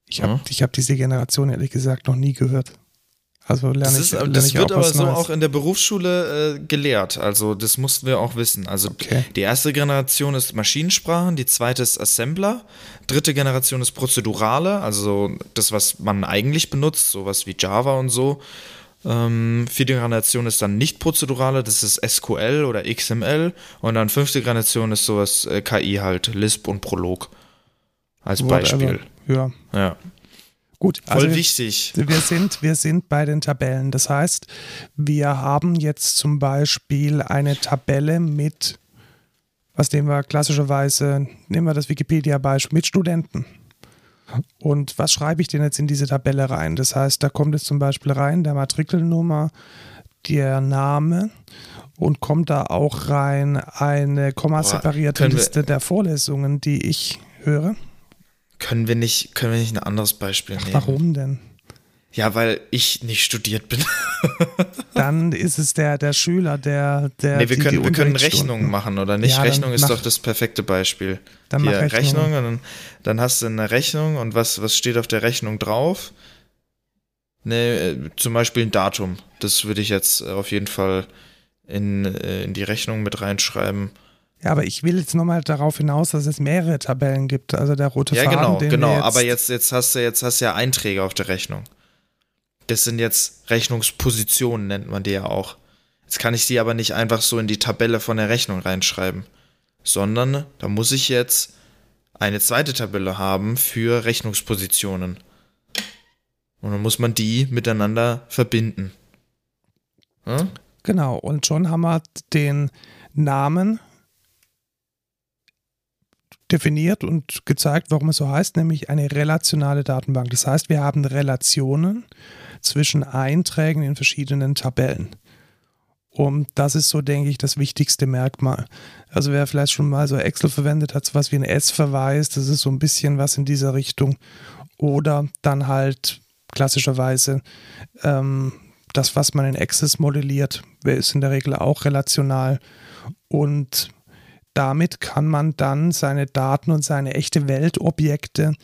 Ich habe Ja. ich hab diese Generation ehrlich gesagt noch nie gehört. Also lerne Das, ich, lerne das ich wird aber so Neues. auch in der Berufsschule äh, gelehrt. Also das mussten wir auch wissen. Also Okay. die erste Generation ist Maschinensprachen, die zweite ist Assembler, dritte Generation ist Prozedurale, also das, was man eigentlich benutzt, sowas wie Java und so. Ähm, vierte Generation ist dann nicht prozedurale, das ist SQL oder XML. Und dann fünfte Generation ist sowas äh, KI halt, Lisp und Prolog. Als Beispiel. Ja, Ja. Gut. Voll Also wir, wichtig. wir, sind, wir sind bei den Tabellen. Das heißt, wir haben jetzt zum Beispiel eine Tabelle mit, was nehmen wir klassischerweise, nehmen wir das Wikipedia-Beispiel, mit Studenten. Und was schreibe ich denn jetzt in diese Tabelle rein? Das heißt, da kommt jetzt zum Beispiel rein der Matrikelnummer, der Name und kommt da auch rein eine kommaseparierte Liste der Vorlesungen, die ich höre. Können wir nicht, können wir nicht ein anderes Beispiel nehmen? Warum denn? Ja, weil ich nicht studiert bin. Dann ist es der, der Schüler, der, der nee, wir die, können, die wir können Rechnungen machen, oder nicht? Ja, Rechnung ist mach- doch das perfekte Beispiel. Dann Hier, mach Rechnung, Rechnungen. und dann, dann hast du eine Rechnung und was, was steht auf der Rechnung drauf? Ne, äh, zum Beispiel ein Datum. Das würde ich jetzt auf jeden Fall in, äh, in die Rechnung mit reinschreiben. Ja, aber ich will jetzt nochmal darauf hinaus, dass es mehrere Tabellen gibt. Also der rote Ja, Faden, genau, den genau. wir jetzt, Aber jetzt, jetzt hast du jetzt hast du ja Einträge auf der Rechnung. Das sind jetzt Rechnungspositionen, nennt man die ja auch. Jetzt kann ich die aber nicht einfach so in die Tabelle von der Rechnung reinschreiben, sondern da muss ich jetzt eine zweite Tabelle haben für Rechnungspositionen. Und dann muss man die miteinander verbinden. Hm? Genau, und schon haben wir den Namen definiert und gezeigt, warum es so heißt, nämlich eine relationale Datenbank. Das heißt, wir haben Relationen zwischen Einträgen in verschiedenen Tabellen. Und das ist so, denke ich, das wichtigste Merkmal. Also wer vielleicht schon mal so Excel verwendet hat, so was wie ein S-Verweis, das ist so ein bisschen was in dieser Richtung. Oder dann halt klassischerweise ähm, das, was man in Access modelliert, ist in der Regel auch relational. Und damit kann man dann seine Daten und seine echte Weltobjekte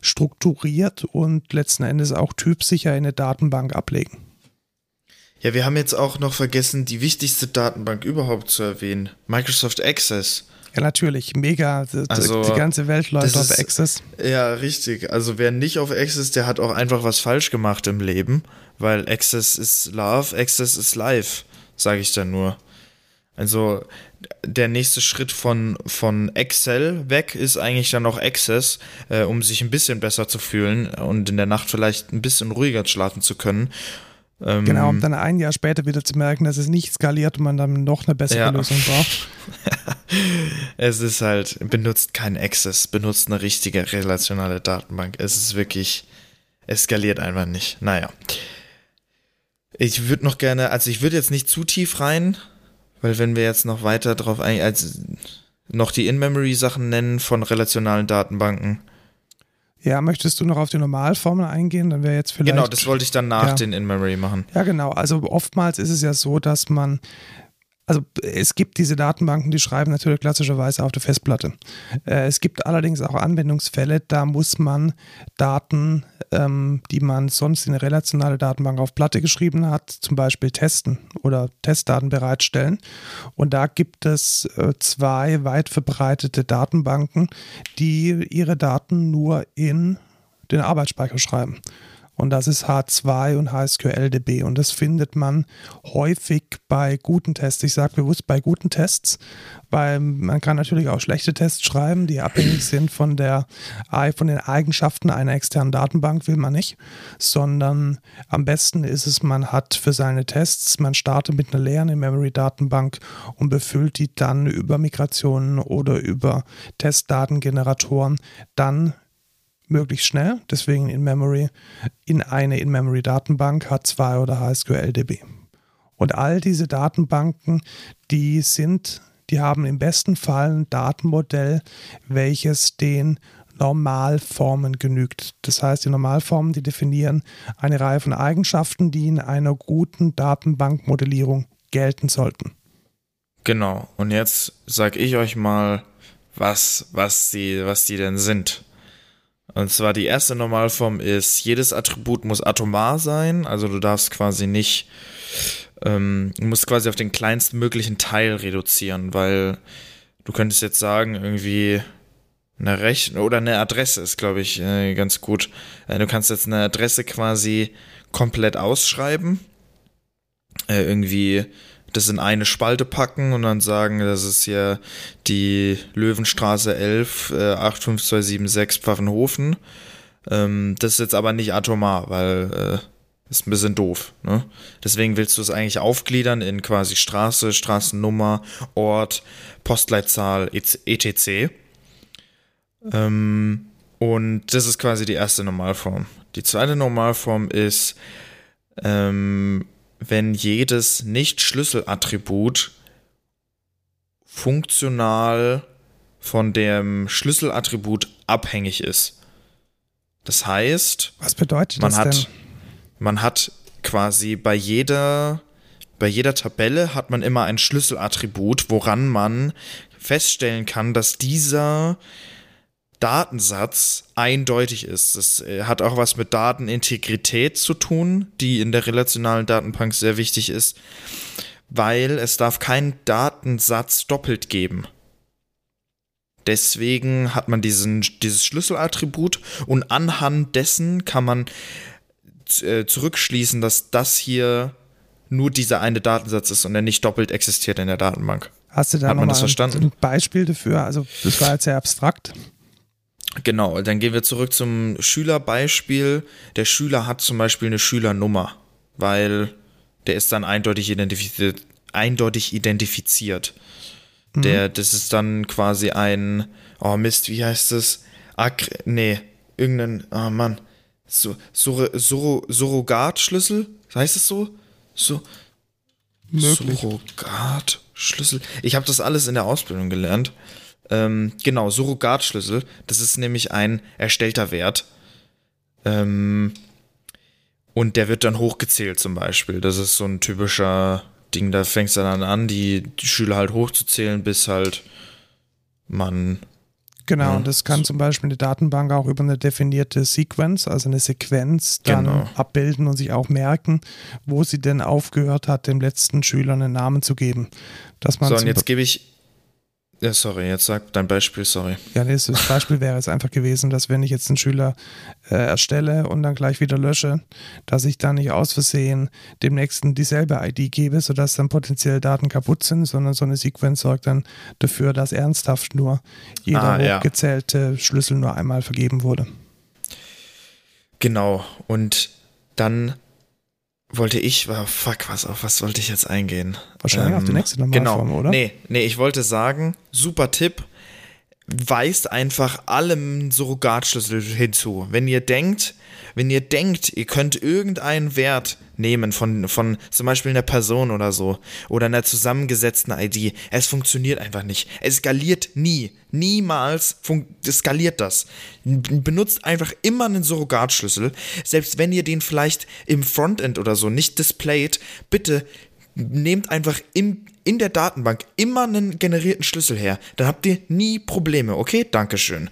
strukturiert und letzten Endes auch typsicher in eine Datenbank ablegen. Ja, wir haben jetzt auch noch vergessen, die wichtigste Datenbank überhaupt zu erwähnen. Microsoft Access. Ja, natürlich. Mega. Also, die ganze Welt läuft auf ist, Access. Ja, richtig. Also wer nicht auf Access, der hat auch einfach was falsch gemacht im Leben, weil Access ist Love, Access ist Life, sage ich dann nur. Also der nächste Schritt von, von Excel weg ist eigentlich dann auch Access, äh, um sich ein bisschen besser zu fühlen und in der Nacht vielleicht ein bisschen ruhiger schlafen zu können. Ähm, genau, um dann ein Jahr später wieder zu merken, dass es nicht skaliert und man dann noch eine bessere ja. Lösung braucht. es ist halt, benutzt kein Access, benutzt eine richtige relationale Datenbank. Es ist wirklich, es skaliert einfach nicht. Naja. Ich würde noch gerne, also ich würde jetzt nicht zu tief rein, weil wenn wir jetzt noch weiter drauf eingehen, als noch die In-Memory-Sachen nennen von relationalen Datenbanken, ja, möchtest du noch auf die Normalformel eingehen? Dann wäre jetzt vielleicht. Genau, das wollte ich dann nach ja. den In-Memory machen. Ja, genau. Also oftmals ist es ja so, dass man also es gibt diese Datenbanken, die schreiben natürlich klassischerweise auf der Festplatte. Äh, es gibt allerdings auch Anwendungsfälle, da muss man Daten, ähm, die man sonst in eine relationale Datenbank auf Platte geschrieben hat, zum Beispiel testen oder Testdaten bereitstellen. Und da gibt es äh, zwei weit verbreitete Datenbanken, die ihre Daten nur in den Arbeitsspeicher schreiben und das ist H2 und HSQLDB und das findet man häufig bei guten Tests. Ich sage bewusst bei guten Tests, weil man kann natürlich auch schlechte Tests schreiben, die abhängig sind von der von den Eigenschaften einer externen Datenbank will man nicht, sondern am besten ist es, man hat für seine Tests, man startet mit einer leeren In-Memory-Datenbank und befüllt die dann über Migrationen oder über Testdatengeneratoren. Dann möglichst schnell, deswegen in Memory, in eine In-Memory-Datenbank H2 oder HSQLDB. Und all diese Datenbanken, die sind, die haben im besten Fall ein Datenmodell, welches den Normalformen genügt. Das heißt, die Normalformen, die definieren eine Reihe von Eigenschaften, die in einer guten Datenbankmodellierung gelten sollten. Genau. Und jetzt sage ich euch mal, was, was, die, was die denn sind. Und zwar die erste Normalform ist, jedes Attribut muss atomar sein, also du darfst quasi nicht, ähm, du musst quasi auf den kleinstmöglichen Teil reduzieren, weil du könntest jetzt sagen, irgendwie eine Rechnung oder eine Adresse ist, glaube ich, äh, ganz gut. Äh, du kannst jetzt eine Adresse quasi komplett ausschreiben, äh, irgendwie das in eine Spalte packen und dann sagen, das ist hier die Löwenstraße 11, äh, 85276 Pfaffenhofen. Ähm, das ist jetzt aber nicht atomar, weil äh, ist ein bisschen doof. Ne? Deswegen willst du es eigentlich aufgliedern in quasi Straße, Straßennummer, Ort, Postleitzahl, etc. Ähm, und das ist quasi die erste Normalform. Die zweite Normalform ist, ähm, wenn jedes Nicht-Schlüsselattribut funktional von dem Schlüsselattribut abhängig ist. Das heißt, was bedeutet man das hat, denn? Man hat quasi bei jeder, bei jeder Tabelle hat man immer ein Schlüsselattribut, woran man feststellen kann, dass dieser Datensatz eindeutig ist. Das äh, hat auch was mit Datenintegrität zu tun, die in der relationalen Datenbank sehr wichtig ist, weil es darf keinen Datensatz doppelt geben. Deswegen hat man diesen, dieses Schlüsselattribut und anhand dessen kann man äh, zurückschließen, dass das hier nur dieser eine Datensatz ist und er nicht doppelt existiert in der Datenbank. Hast du da Hat man das verstanden? ein Beispiel dafür? Also das war jetzt sehr abstrakt. Genau, dann gehen wir zurück zum Schülerbeispiel. Der Schüler hat zum Beispiel eine Schülernummer, weil der ist dann eindeutig identifiziert. Eindeutig identifiziert. Mhm. Der, das ist dann quasi ein, oh Mist, wie heißt das? Ak nee, irgendein, oh Mann, so, Sur Sur Surrogatschlüssel? Heißt es so? So. Möglich. Surrogatschlüssel. Ich habe das alles in der Ausbildung gelernt. Ähm, genau, Surrogatschlüssel. Das ist nämlich ein erstellter Wert. Ähm, und der wird dann hochgezählt zum Beispiel. Das ist so ein typischer Ding, da fängst du dann an, die, die Schüler halt hochzuzählen, bis halt man Genau, und das kann zum Beispiel eine Datenbank auch über eine definierte Sequenz, also eine Sequenz, dann genau. abbilden und sich auch merken, wo sie denn aufgehört hat, dem letzten Schüler einen Namen zu geben. Dass man so, und jetzt gebe ich ja, sorry, jetzt sag dein Beispiel, sorry. Ja, nee, das Beispiel wäre jetzt einfach gewesen, dass wenn ich jetzt einen Schüler äh, erstelle und dann gleich wieder lösche, dass ich dann nicht aus Versehen dem nächsten dieselbe ID gebe, sodass dann potenziell Daten kaputt sind, sondern so eine Sequenz sorgt dann dafür, dass ernsthaft nur jeder ah, ja. hochgezählte Schlüssel nur einmal vergeben wurde. Genau, und dann wollte ich, oh fuck, was, auf was wollte ich jetzt eingehen? Wahrscheinlich ähm, auf die ähm, nächste Normalform, genau. oder? Nee, nee, ich wollte sagen, super Tipp, weist einfach allem Surrogatschlüssel hinzu. Wenn ihr denkt, wenn ihr denkt, ihr könnt irgendeinen Wert nehmen von, von zum Beispiel einer Person oder so oder einer zusammengesetzten ID, es funktioniert einfach nicht. Es skaliert nie. Niemals skaliert das. Benutzt einfach immer einen Surrogatschlüssel. Selbst wenn ihr den vielleicht im Frontend oder so nicht displayt, bitte nehmt einfach im, in der Datenbank immer einen generierten Schlüssel her. Dann habt ihr nie Probleme. Okay, Dankeschön.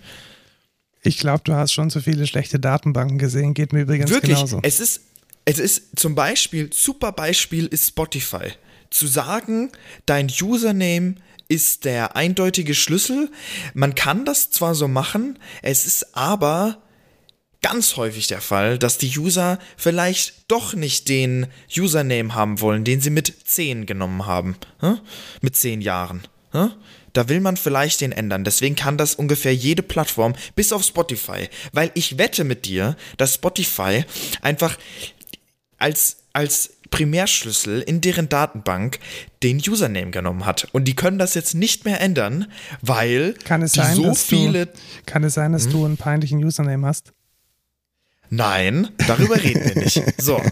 Ich glaube, du hast schon so viele schlechte Datenbanken gesehen. Geht mir übrigens Wirklich, genauso. Es ist, es ist zum Beispiel, super Beispiel ist Spotify. Zu sagen, dein Username ist der eindeutige Schlüssel. Man kann das zwar so machen, es ist aber ganz häufig der Fall, dass die User vielleicht doch nicht den Username haben wollen, den sie mit 10 genommen haben. Hm? Mit 10 Jahren. Hm? Da will man vielleicht den ändern. Deswegen kann das ungefähr jede Plattform, bis auf Spotify. Weil ich wette mit dir, dass Spotify einfach als, als Primärschlüssel in deren Datenbank den Username genommen hat. Und die können das jetzt nicht mehr ändern, weil kann es sein, so viele. Du, kann es sein, dass hm? du einen peinlichen Username hast? Nein, darüber reden wir nicht. So.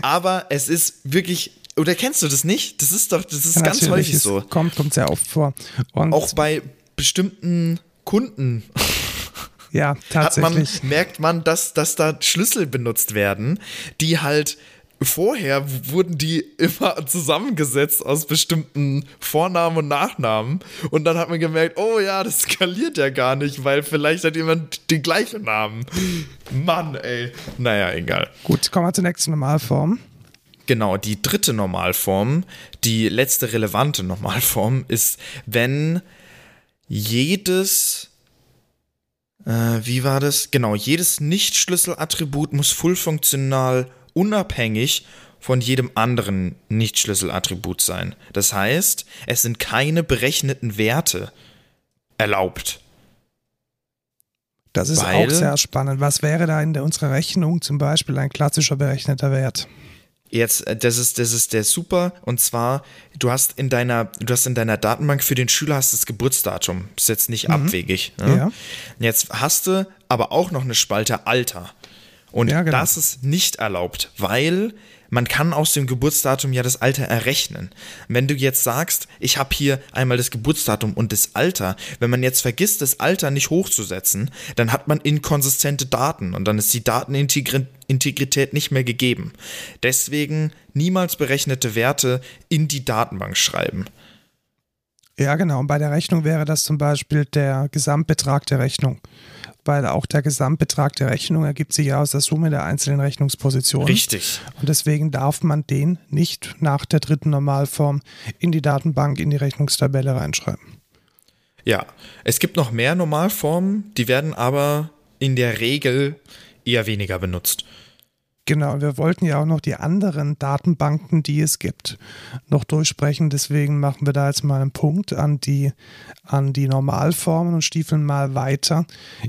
Aber es ist wirklich. Oder kennst du das nicht? Das ist doch, das ist ja, ganz häufig so. Kommt, kommt sehr oft vor. Und auch bei bestimmten Kunden. Ja, tatsächlich. Man, merkt man, dass, dass da Schlüssel benutzt werden, die halt vorher wurden die immer zusammengesetzt aus bestimmten Vornamen und Nachnamen. Und dann hat man gemerkt, oh ja, das skaliert ja gar nicht, weil vielleicht hat jemand den gleichen Namen. Mann, ey. Naja, egal. Gut, kommen wir zur nächsten Normalform. Genau, die dritte Normalform, die letzte relevante Normalform ist, wenn jedes äh, wie war das? Genau, jedes Nicht-Schlüsselattribut muss full-funktional unabhängig von jedem anderen Nicht-Schlüsselattribut sein. Das heißt, es sind keine berechneten Werte erlaubt. Das ist Weil, auch sehr spannend. Was wäre da in der, unserer Rechnung zum Beispiel ein klassischer berechneter Wert? Jetzt, äh, das ist, das ist der super. Und zwar, du hast in deiner, du hast in deiner Datenbank für den Schüler hast das Geburtsdatum. Ist jetzt nicht mhm. abwegig. Ne? Ja. Jetzt hast du aber auch noch eine Spalte Alter. Und ja, genau. das ist nicht erlaubt, weil man kann aus dem Geburtsdatum ja das Alter errechnen. Wenn du jetzt sagst, ich habe hier einmal das Geburtsdatum und das Alter, wenn man jetzt vergisst, das Alter nicht hochzusetzen, dann hat man inkonsistente Daten und dann ist die Datenintegrität nicht mehr gegeben. Deswegen niemals berechnete Werte in die Datenbank schreiben. Ja, genau. Und bei der Rechnung wäre das zum Beispiel der Gesamtbetrag der Rechnung weil auch der Gesamtbetrag der Rechnung ergibt sich ja aus der Summe der einzelnen Rechnungspositionen. Richtig. Und deswegen darf man den nicht nach der dritten Normalform in die Datenbank, in die Rechnungstabelle reinschreiben. Ja, es gibt noch mehr Normalformen, die werden aber in der Regel eher weniger benutzt. Genau, wir wollten ja auch noch die anderen Datenbanken, die es gibt, noch durchsprechen. Deswegen machen wir da jetzt mal einen Punkt an die, an die Normalformen und stiefeln mal weiter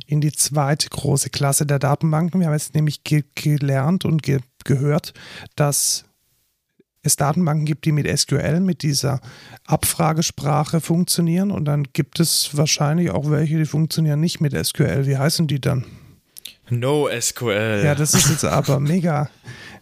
in die zweite große Klasse der Datenbanken. Wir haben jetzt nämlich ge gelernt und ge gehört, dass es Datenbanken gibt, die mit SQL, mit dieser Abfragesprache funktionieren. Und dann gibt es wahrscheinlich auch welche, die funktionieren nicht mit SQL. Wie heißen die dann? NoSQL. Ja, das ist jetzt aber mega,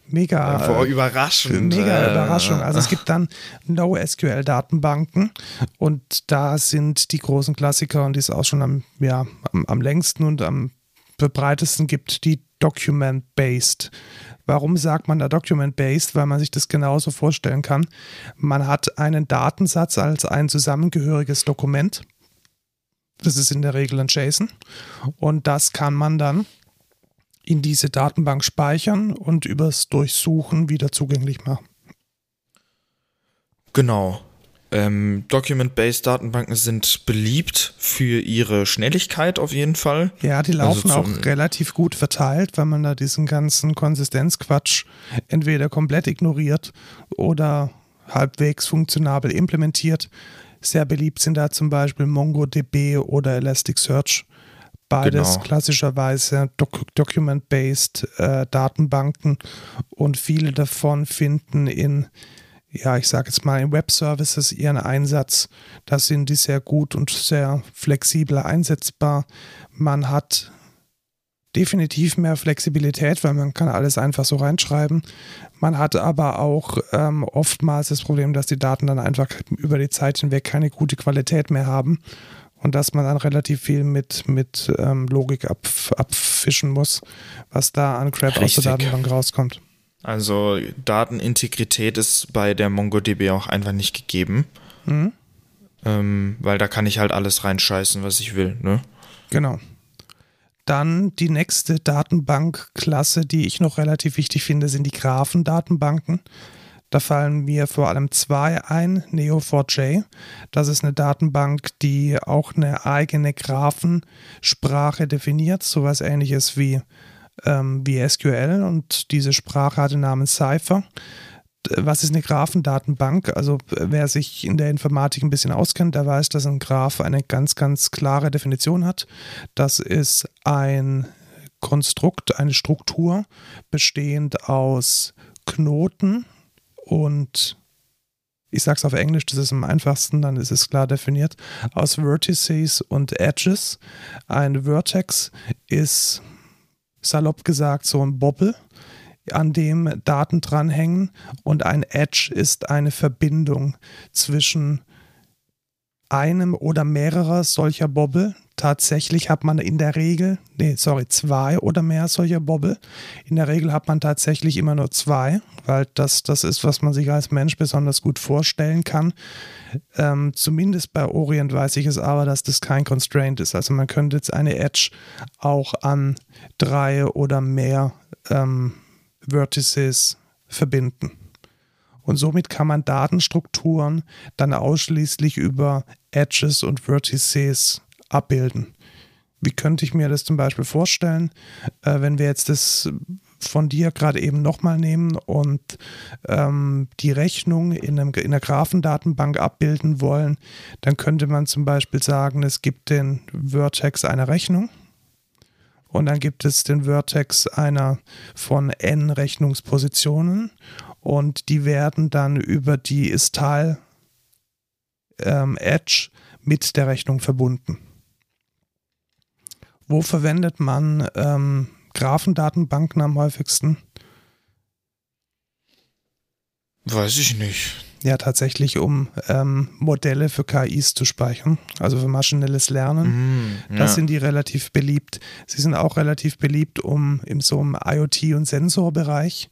mega. Vor überraschend. Mega äh, Überraschung. Also es gibt dann NoSQL-Datenbanken und da sind die großen Klassiker und die es auch schon am, ja, am, am längsten und am verbreitesten gibt, die Document-Based. Warum sagt man da Document-Based? Weil man sich das genauso vorstellen kann. Man hat einen Datensatz als ein zusammengehöriges Dokument Das ist in der Regel ein JSON. Und das kann man dann in diese Datenbank speichern und übers Durchsuchen wieder zugänglich machen. Genau. Ähm, Document-based Datenbanken sind beliebt für ihre Schnelligkeit auf jeden Fall. Ja, die laufen also auch relativ gut verteilt, weil man da diesen ganzen Konsistenzquatsch entweder komplett ignoriert oder halbwegs funktionabel implementiert. Sehr beliebt sind da zum Beispiel MongoDB oder Elasticsearch. Beides genau. klassischerweise Doc Document-based äh, Datenbanken und viele davon finden in ja, ich sage jetzt mal, in Web-Services ihren Einsatz. Da sind die sehr gut und sehr flexibel einsetzbar. Man hat definitiv mehr Flexibilität, weil man kann alles einfach so reinschreiben. Man hat aber auch ähm, oftmals das Problem, dass die Daten dann einfach über die Zeit hinweg keine gute Qualität mehr haben und dass man dann relativ viel mit, mit ähm, Logik ab, abfischen muss, was da an Crap aus der Datenbank rauskommt. Also Datenintegrität ist bei der MongoDB auch einfach nicht gegeben. Mhm. Ähm, weil da kann ich halt alles reinscheißen, was ich will, ne? Genau. Dann die nächste Datenbankklasse, die ich noch relativ wichtig finde, sind die Graphendatenbanken. Da fallen mir vor allem zwei ein. Neo4j, das ist eine Datenbank, die auch eine eigene Graphensprache definiert, sowas ähnliches wie ähm, wie SQL und diese Sprache hat den Namen Cypher. Was ist eine Graphendatenbank? Also wer sich in der Informatik ein bisschen auskennt, der weiß, dass ein Graph eine ganz, ganz klare Definition hat. Das ist ein Konstrukt, eine Struktur bestehend aus Knoten und ich sage es auf Englisch, das ist am einfachsten, dann ist es klar definiert, aus Vertices und Edges. Ein Vertex ist salopp gesagt so ein Bobbel, an dem Daten dranhängen und ein Edge ist eine Verbindung zwischen einem oder mehrerer solcher Bobbel. Tatsächlich hat man in der Regel, nee, sorry, zwei oder mehr solcher Bobbel. In der Regel hat man tatsächlich immer nur zwei, weil das das ist, was man sich als Mensch besonders gut vorstellen kann. Ähm, zumindest bei Orient weiß ich es aber, dass das kein Constraint ist. Also man könnte jetzt eine Edge auch an drei oder mehr ähm, Vertices verbinden. Und somit kann man Datenstrukturen dann ausschließlich über Edges und Vertices abbilden. Wie könnte ich mir das zum Beispiel vorstellen, äh, wenn wir jetzt das von dir gerade eben nochmal nehmen und ähm, die Rechnung in, einem, in einer Graphendatenbank abbilden wollen, dann könnte man zum Beispiel sagen, es gibt den Vertex einer Rechnung und dann gibt es den Vertex einer von n Rechnungspositionen und die werden dann über die Istyle ähm, Edge mit der Rechnung verbunden. Wo verwendet man ähm, Graphendatenbanken am häufigsten? Weiß ich nicht. Ja, tatsächlich, um ähm, Modelle für KIs zu speichern, also für maschinelles Lernen. Mm, ja. Das sind die relativ beliebt. Sie sind auch relativ beliebt, um in so einem IoT- und Sensorbereich,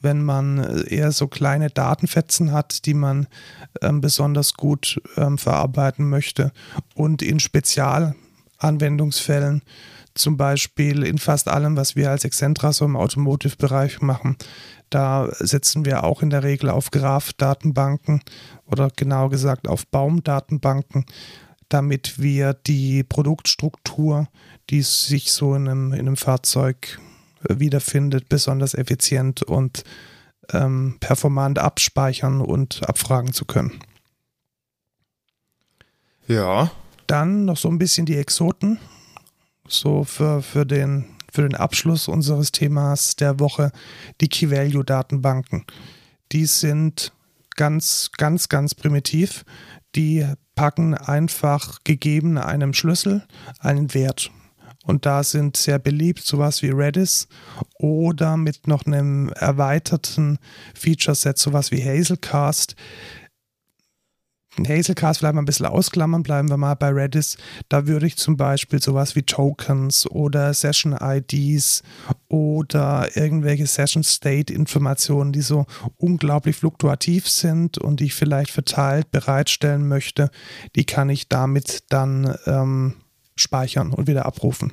wenn man eher so kleine Datenfetzen hat, die man ähm, besonders gut ähm, verarbeiten möchte und in Spezialanwendungsfällen zum Beispiel in fast allem, was wir als Excentra so im Automotive-Bereich machen. Da setzen wir auch in der Regel auf Graph-Datenbanken oder genau gesagt auf Baumdatenbanken, damit wir die Produktstruktur, die sich so in einem, in einem Fahrzeug äh, wiederfindet, besonders effizient und ähm, performant abspeichern und abfragen zu können. Ja. Dann noch so ein bisschen die Exoten so für, für, den, für den Abschluss unseres Themas der Woche die Key-Value-Datenbanken. Die sind ganz, ganz, ganz primitiv. Die packen einfach gegeben einem Schlüssel einen Wert. Und da sind sehr beliebt sowas wie Redis oder mit noch einem erweiterten Feature-Set sowas wie Hazelcast, Hazelcast vielleicht mal ein bisschen ausklammern, bleiben wir mal bei Redis. Da würde ich zum Beispiel sowas wie Tokens oder Session-IDs oder irgendwelche Session-State-Informationen, die so unglaublich fluktuativ sind und die ich vielleicht verteilt bereitstellen möchte, die kann ich damit dann ähm, speichern und wieder abrufen.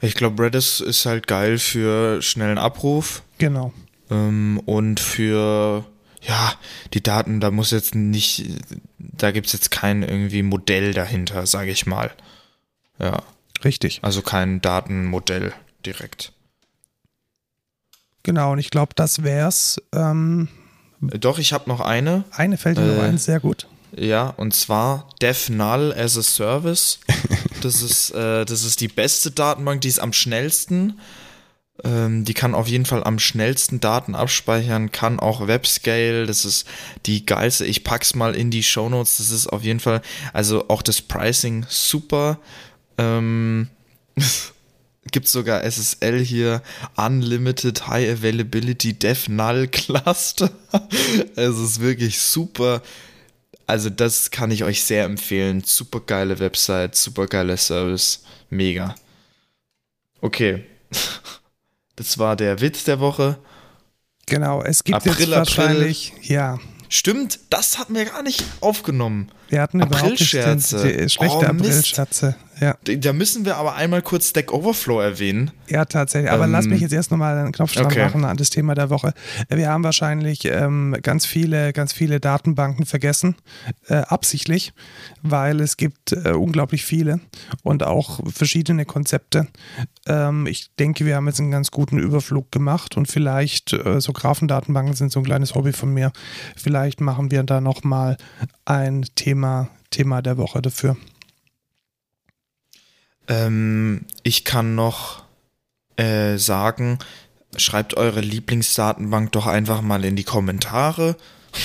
Ich glaube, Redis ist halt geil für schnellen Abruf. Genau. Ähm, und für, ja, die Daten, da muss jetzt nicht, da gibt es jetzt kein irgendwie Modell dahinter, sage ich mal. Ja. Richtig. Also kein Datenmodell direkt. Genau, und ich glaube, das wär's. Ähm, Doch, ich habe noch eine. eine fällt mir noch Äh, ein, sehr gut. Ja, und zwar Dev Null as a Service. Das ist, äh, das ist die beste Datenbank, die ist am schnellsten. Ähm, die kann auf jeden Fall am schnellsten Daten abspeichern, kann auch Webscale. Das ist die geilste. Ich pack's mal in die Shownotes. Das ist auf jeden Fall, also auch das Pricing super. Ähm, gibt sogar SSL hier, Unlimited High Availability Dev Null Cluster. es ist wirklich super. Also das kann ich euch sehr empfehlen. Super geile Website, super geiler Service. Mega. Okay. Das war der Witz der Woche. Genau, es gibt April, jetzt wahrscheinlich, ja, Stimmt, das hatten wir gar nicht aufgenommen. wir hatten Aprilscherze. die schlechte Oh. Aprilscherze. Ja, Da müssen wir aber einmal kurz Stack Overflow erwähnen. ja, tatsächlich. Aber Ähm, lass mich jetzt erst nochmal einen Knopfschlag okay. machen an das Thema der Woche. Wir haben wahrscheinlich ähm, ganz viele, ganz viele Datenbanken vergessen, äh, absichtlich, weil es gibt äh, unglaublich viele und auch verschiedene Konzepte. Ähm, ich denke, wir haben jetzt einen ganz guten Überflug gemacht und vielleicht, äh, so Graphendatenbanken sind so ein kleines Hobby von mir, vielleicht machen wir da nochmal ein Thema, Thema der Woche dafür. Ähm, ich kann noch äh, sagen, schreibt eure Lieblingsdatenbank doch einfach mal in die Kommentare.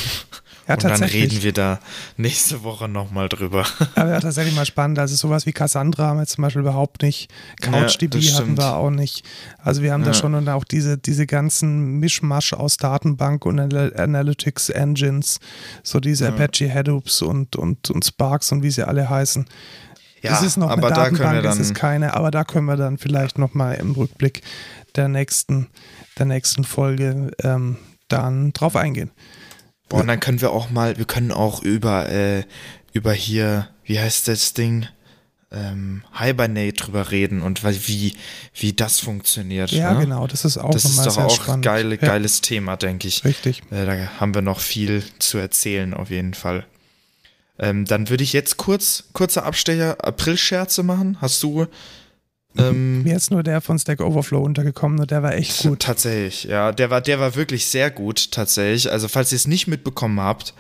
Ja, und dann reden wir da nächste Woche nochmal drüber. Aber ja, tatsächlich mal spannend. Also sowas wie Cassandra haben wir zum Beispiel überhaupt nicht. CouchDB das hatten wir auch nicht. Also wir haben da Ja. schon und auch diese, diese ganzen Mischmasch aus Datenbank und Anal- Analytics Engines, so diese Ja. Apache Hadoops und, und, und Sparks und wie sie alle heißen. Es ist noch aber eine da können wir Datenbank, dann. ist keine, aber da können wir dann vielleicht nochmal im Rückblick der nächsten, der nächsten Folge ähm, dann drauf eingehen. Boah, und dann können wir auch mal, wir können auch über, äh, über hier, wie heißt das Ding? Ähm, Hibernate drüber reden und wie, wie das funktioniert. Ja, ne? genau, das ist auch Das ist doch auch spannend. geile, ja, geiles Thema, denke ich. Richtig. Äh, da haben wir noch viel zu erzählen, auf jeden Fall. Ähm, dann würde ich jetzt kurz, kurzer Abstecher, April-Scherze machen. Hast du ähm, Mir ist nur der von Stack Overflow untergekommen und der war echt gut. Tatsächlich, ja. Der war, der war wirklich sehr gut, tatsächlich. Also, falls ihr es nicht mitbekommen habt,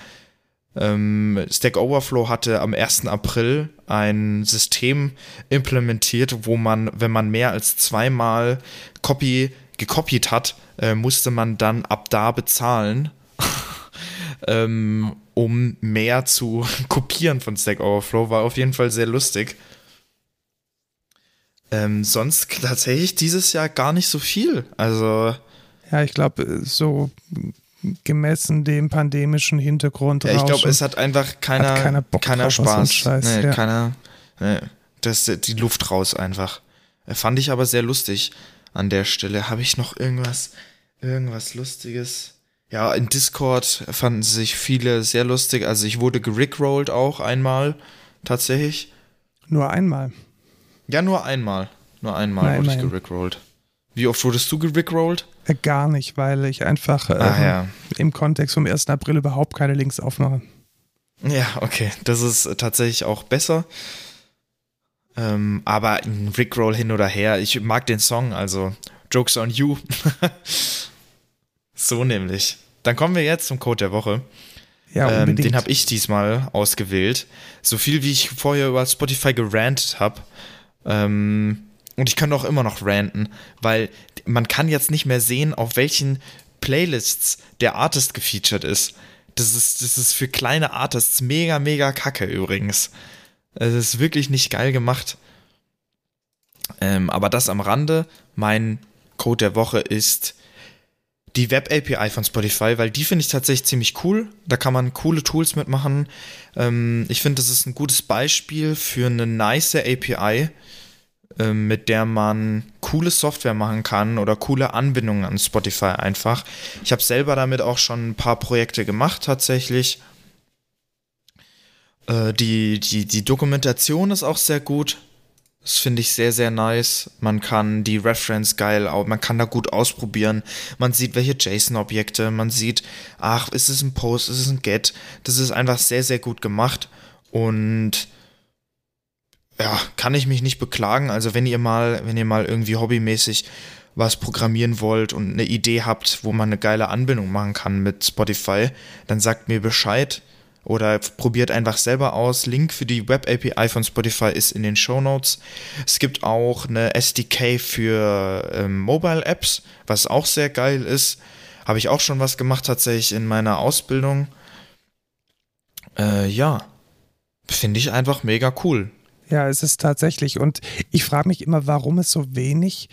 ähm, Stack Overflow hatte am 1. April ein System implementiert, wo man, wenn man mehr als zweimal Copy gekopiert hat, äh, musste man dann ab da bezahlen, ähm, um mehr zu kopieren von Stack Overflow. War auf jeden Fall sehr lustig. Ähm, sonst tatsächlich dieses Jahr gar nicht so viel. Also, Ja, ich glaube, so gemessen dem pandemischen Hintergrund. ja, ich glaube, es hat einfach keiner, Hat keiner Bock keiner drauf Spaß. Scheiß, nee, ja. keiner, nee, das die Luft raus einfach. Äh, Fand ich aber sehr lustig an der Stelle. Habe ich noch irgendwas, irgendwas Lustiges? Ja, in Discord fanden sich viele sehr lustig. Also ich wurde gerickrollt auch einmal, tatsächlich. Nur einmal. Ja, nur einmal. Nur einmal Na, wurde ich gerickrollt. Wie oft wurdest du gerickrollt? Äh, Gar nicht, weil ich einfach Ah ähm, ja. im Kontext vom 1. April überhaupt keine Links aufmache. Ja, okay. Das ist äh, tatsächlich auch besser. Ähm, aber ein Rickroll hin oder her, ich mag den Song, also Jokes on You. so nämlich. Dann kommen wir jetzt zum Code der Woche. Ja, ähm, den habe ich diesmal ausgewählt. So viel wie ich vorher über Spotify gerantet habe. Ähm, und ich kann auch immer noch ranten, weil man kann jetzt nicht mehr sehen, auf welchen Playlists der Artist gefeatured ist. Das ist, das ist für kleine Artists mega, mega kacke übrigens. Es ist wirklich nicht geil gemacht. Ähm, aber das am Rande. Mein Code der Woche ist die Web-API von Spotify, weil die finde ich tatsächlich ziemlich cool. Da kann man coole Tools mitmachen. Ähm, ich finde, das ist ein gutes Beispiel für eine nice API, ähm, mit der man coole Software machen kann oder coole Anbindungen an Spotify einfach. Ich habe selber damit auch schon ein paar Projekte gemacht tatsächlich. Äh, die, die, die Dokumentation ist auch sehr gut. Das finde ich sehr, sehr nice. Man kann die Reference geil, man kann da gut ausprobieren. Man sieht, welche JSON-Objekte, man sieht, ach, ist es ein Post, ist es ein Get. Das ist einfach sehr, sehr gut gemacht. Und ja, kann ich mich nicht beklagen. Also wenn ihr mal, wenn ihr mal irgendwie hobbymäßig was programmieren wollt und eine Idee habt, wo man eine geile Anbindung machen kann mit Spotify, dann sagt mir Bescheid oder probiert einfach selber aus. Link für die Web API von Spotify ist in den Show Notes. Es gibt auch eine SDK für ähm, Mobile Apps, was auch sehr geil ist. Habe ich auch schon was gemacht tatsächlich in meiner Ausbildung. Äh, ja, finde ich einfach mega cool. Ja, es ist tatsächlich. Und ich frage mich immer, warum es so wenig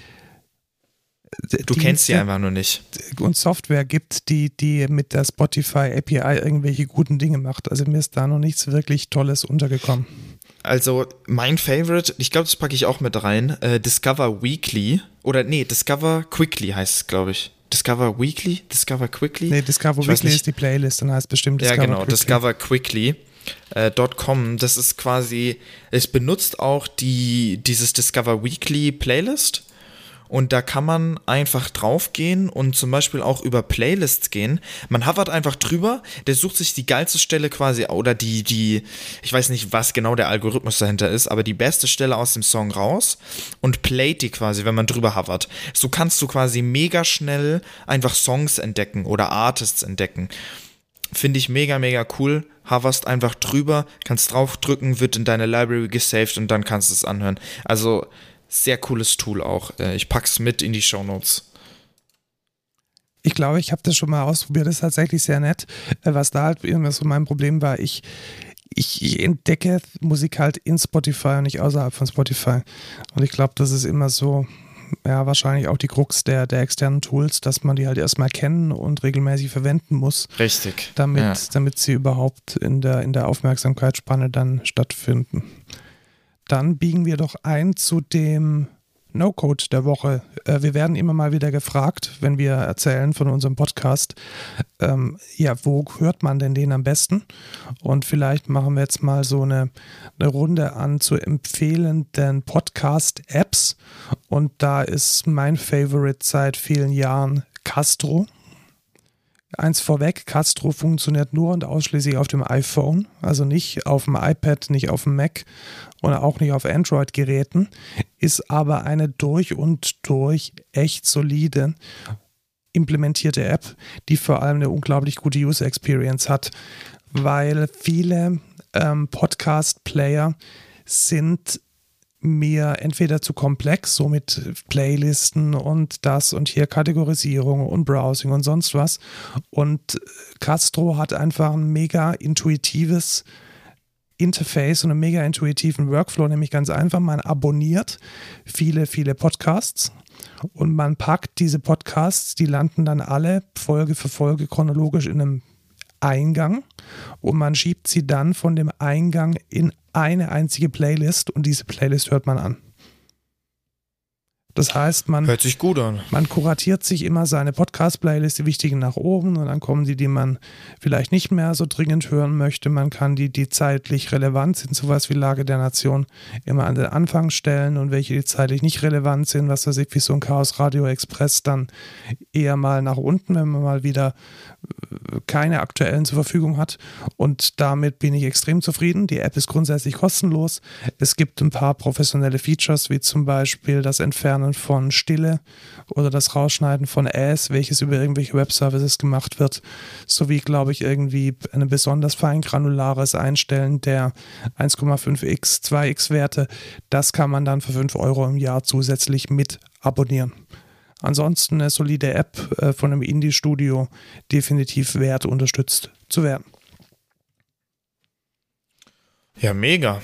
Du kennst sie einfach nur nicht. Und Software gibt, die, die mit der Spotify API irgendwelche guten Dinge macht. Also mir ist da noch nichts wirklich Tolles untergekommen. Also mein Favorite, ich glaube, das packe ich auch mit rein, äh, Discover Weekly. Oder nee, Discover Quickly heißt es, glaube ich. Discover Weekly? Discover Quickly? Nee, Discover ich Weekly ist die Playlist, dann heißt es bestimmt Discover Ja, genau, Quickly. Discover Quickly. Äh, .com, das ist quasi, es benutzt auch die, dieses Discover Weekly Playlist und da kann man einfach draufgehen und zum Beispiel auch über Playlists gehen. Man hovert einfach drüber, der sucht sich die geilste Stelle quasi oder die, die, ich weiß nicht, was genau der Algorithmus dahinter ist, aber die beste Stelle aus dem Song raus und playt die quasi, wenn man drüber hovert. So kannst du quasi mega schnell einfach Songs entdecken oder Artists entdecken. Finde ich mega, mega cool. Hoverst einfach drüber, kannst draufdrücken, wird in deine Library gesaved und dann kannst du es anhören. Also, sehr cooles Tool auch. Äh, ich pack's mit in die Show Notes. Ich glaube, ich habe das schon mal ausprobiert. Das ist tatsächlich sehr nett. Äh, was da halt immer so mein Problem war, ich, ich entdecke Musik halt in Spotify und nicht außerhalb von Spotify. Und ich glaube, das ist immer so, ja, wahrscheinlich auch die Krux der, der externen Tools, dass man die halt erstmal kennen und regelmäßig verwenden muss. Richtig. Damit, ja. damit sie überhaupt in der, in der Aufmerksamkeitsspanne dann stattfinden dann biegen wir doch ein zu dem No-Code der Woche. Äh, wir werden immer mal wieder gefragt, wenn wir erzählen von unserem Podcast, ähm, ja, wo hört man denn den am besten? Und vielleicht machen wir jetzt mal so eine, eine Runde an zu empfehlenden Podcast-Apps. Und da ist mein Favorite seit vielen Jahren Castro. Eins vorweg, Castro funktioniert nur und ausschließlich auf dem iPhone, also nicht auf dem iPad, nicht auf dem Mac oder auch nicht auf Android-Geräten, ist aber eine durch und durch echt solide implementierte App, die vor allem eine unglaublich gute User Experience hat, weil viele ähm, Podcast-Player sind mir entweder zu komplex, so mit Playlisten und das und hier Kategorisierung und Browsing und sonst was. Und Castro hat einfach ein mega intuitives Interface und einen mega intuitiven Workflow, nämlich ganz einfach, man abonniert viele, viele Podcasts und man packt diese Podcasts, die landen dann alle Folge für Folge chronologisch in einem Eingang und man schiebt sie dann von dem Eingang in eine einzige Playlist und diese Playlist hört man an. Das heißt, man hört sich gut an. Man kuratiert sich immer seine Podcast-Playlist, die wichtigen nach oben und dann kommen die, die man vielleicht nicht mehr so dringend hören möchte. Man kann die, die zeitlich relevant sind, sowas wie Lage der Nation, immer an den Anfang stellen und welche, die zeitlich nicht relevant sind, was weiß ich, wie so ein Chaos Radio Express, dann eher mal nach unten, wenn man mal wieder äh, keine aktuellen zur Verfügung hat. Und damit bin ich extrem zufrieden. Die App ist grundsätzlich kostenlos. Es gibt ein paar professionelle Features, wie zum Beispiel das Entfernen Entfernen von Stille oder das Rausschneiden von Äs, welches über irgendwelche Webservices gemacht wird, sowie, glaube ich, irgendwie ein besonders fein granulares Einstellen der 1,5x, 2x Werte. Das kann man dann für 5 Euro im Jahr zusätzlich mit abonnieren. Ansonsten eine solide App äh, von einem Indie-Studio, definitiv wert, unterstützt zu werden. Ja, mega.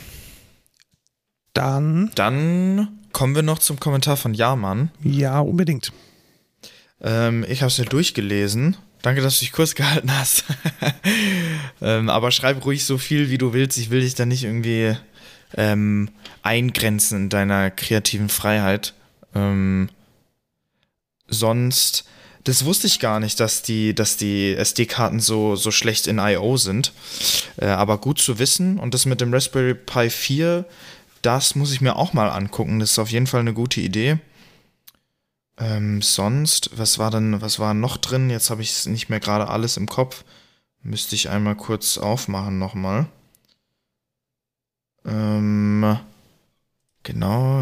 Dann. Dann Kommen wir noch zum Kommentar von Jamann. Ja, unbedingt. Ähm, ich habe es ja durchgelesen. Danke, dass du dich kurz gehalten hast. ähm, aber schreib ruhig so viel, wie du willst. Ich will dich da nicht irgendwie ähm, eingrenzen in deiner kreativen Freiheit. Ähm, sonst, das wusste ich gar nicht, dass die, dass die SD-Karten so, so schlecht in I.O. sind. Äh, aber gut zu wissen. Und das mit dem Raspberry Pi 4 Das muss ich mir auch mal angucken. Das ist auf jeden Fall eine gute Idee. Ähm, sonst, was war denn, was war noch drin? Jetzt habe ich nicht mehr gerade alles im Kopf. Müsste ich einmal kurz aufmachen nochmal. Ähm, genau,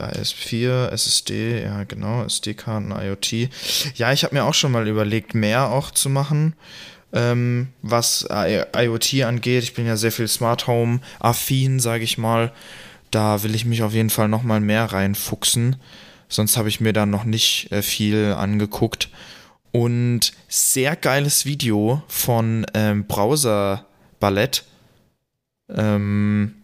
AS4, SSD, ja genau, SD-Karten, IoT. Ja, ich habe mir auch schon mal überlegt, mehr auch zu machen, ähm, was IoT angeht. Ich bin ja sehr viel Smart Home affin, sage ich mal. Da will ich mich auf jeden Fall nochmal mehr reinfuchsen. Sonst habe ich mir da noch nicht äh, viel angeguckt. Und sehr geiles Video von ähm, Browser Ballett. Ähm,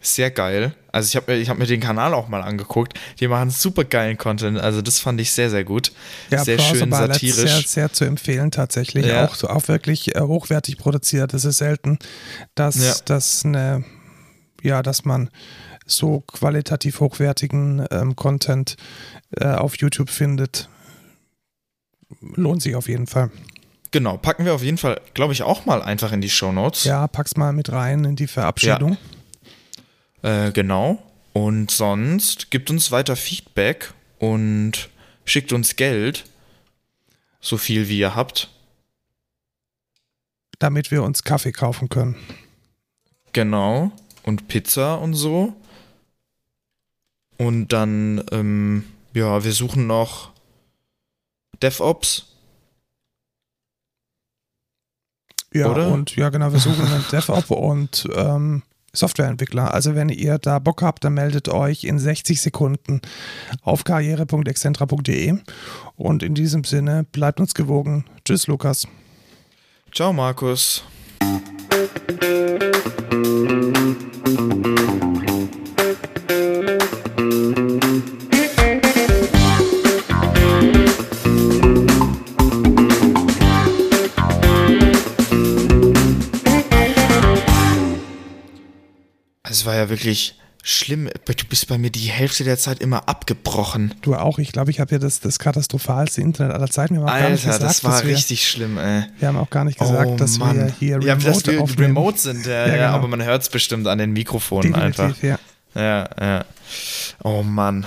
sehr geil. Also ich habe ich hab mir den Kanal auch mal angeguckt. Die machen super geilen Content. Also das fand ich sehr, sehr gut. Ja, sehr schön satirisch. Sehr, sehr zu empfehlen tatsächlich. Ja. Auch, auch wirklich äh, hochwertig produziert. Es ist selten, dass, Ja. dass eine, ja, dass man so qualitativ hochwertigen ähm, Content äh, auf YouTube findet. Lohnt sich auf jeden Fall. Genau, packen wir auf jeden Fall, glaube ich, auch mal einfach in die Show Notes. Ja, pack's mal mit rein in die Verabschiedung. Äh, genau. Und sonst gibt uns weiter Feedback und schickt uns Geld. So viel wie ihr habt. damit wir uns Kaffee kaufen können. Genau. Und Pizza und so. Und dann, ähm, ja, wir suchen noch DevOps. Ja, Oder? und ja, genau, wir suchen einen DevOps und ähm, Softwareentwickler. Also wenn ihr da Bock habt, dann meldet euch in 60 Sekunden auf karriere.excentra.de und in diesem Sinne bleibt uns gewogen. Tschüss, Lukas. Ciao, Markus. Es war ja wirklich schlimm. Du bist bei mir die Hälfte der Zeit immer abgebrochen. Du auch. Ich glaube, ich habe hier das, das katastrophalste Internet aller Zeiten. Wir haben Alter, gesagt, das war wir, richtig schlimm, ey. wir haben auch gar nicht gesagt, oh, dass Mann. wir hier ja, remote dass wir aufnehmen. remote sind, ja, Ja, ja, genau. aber man hört es bestimmt an den Mikrofonen einfach. Definitiv, ja. Ja, ja. Oh Mann.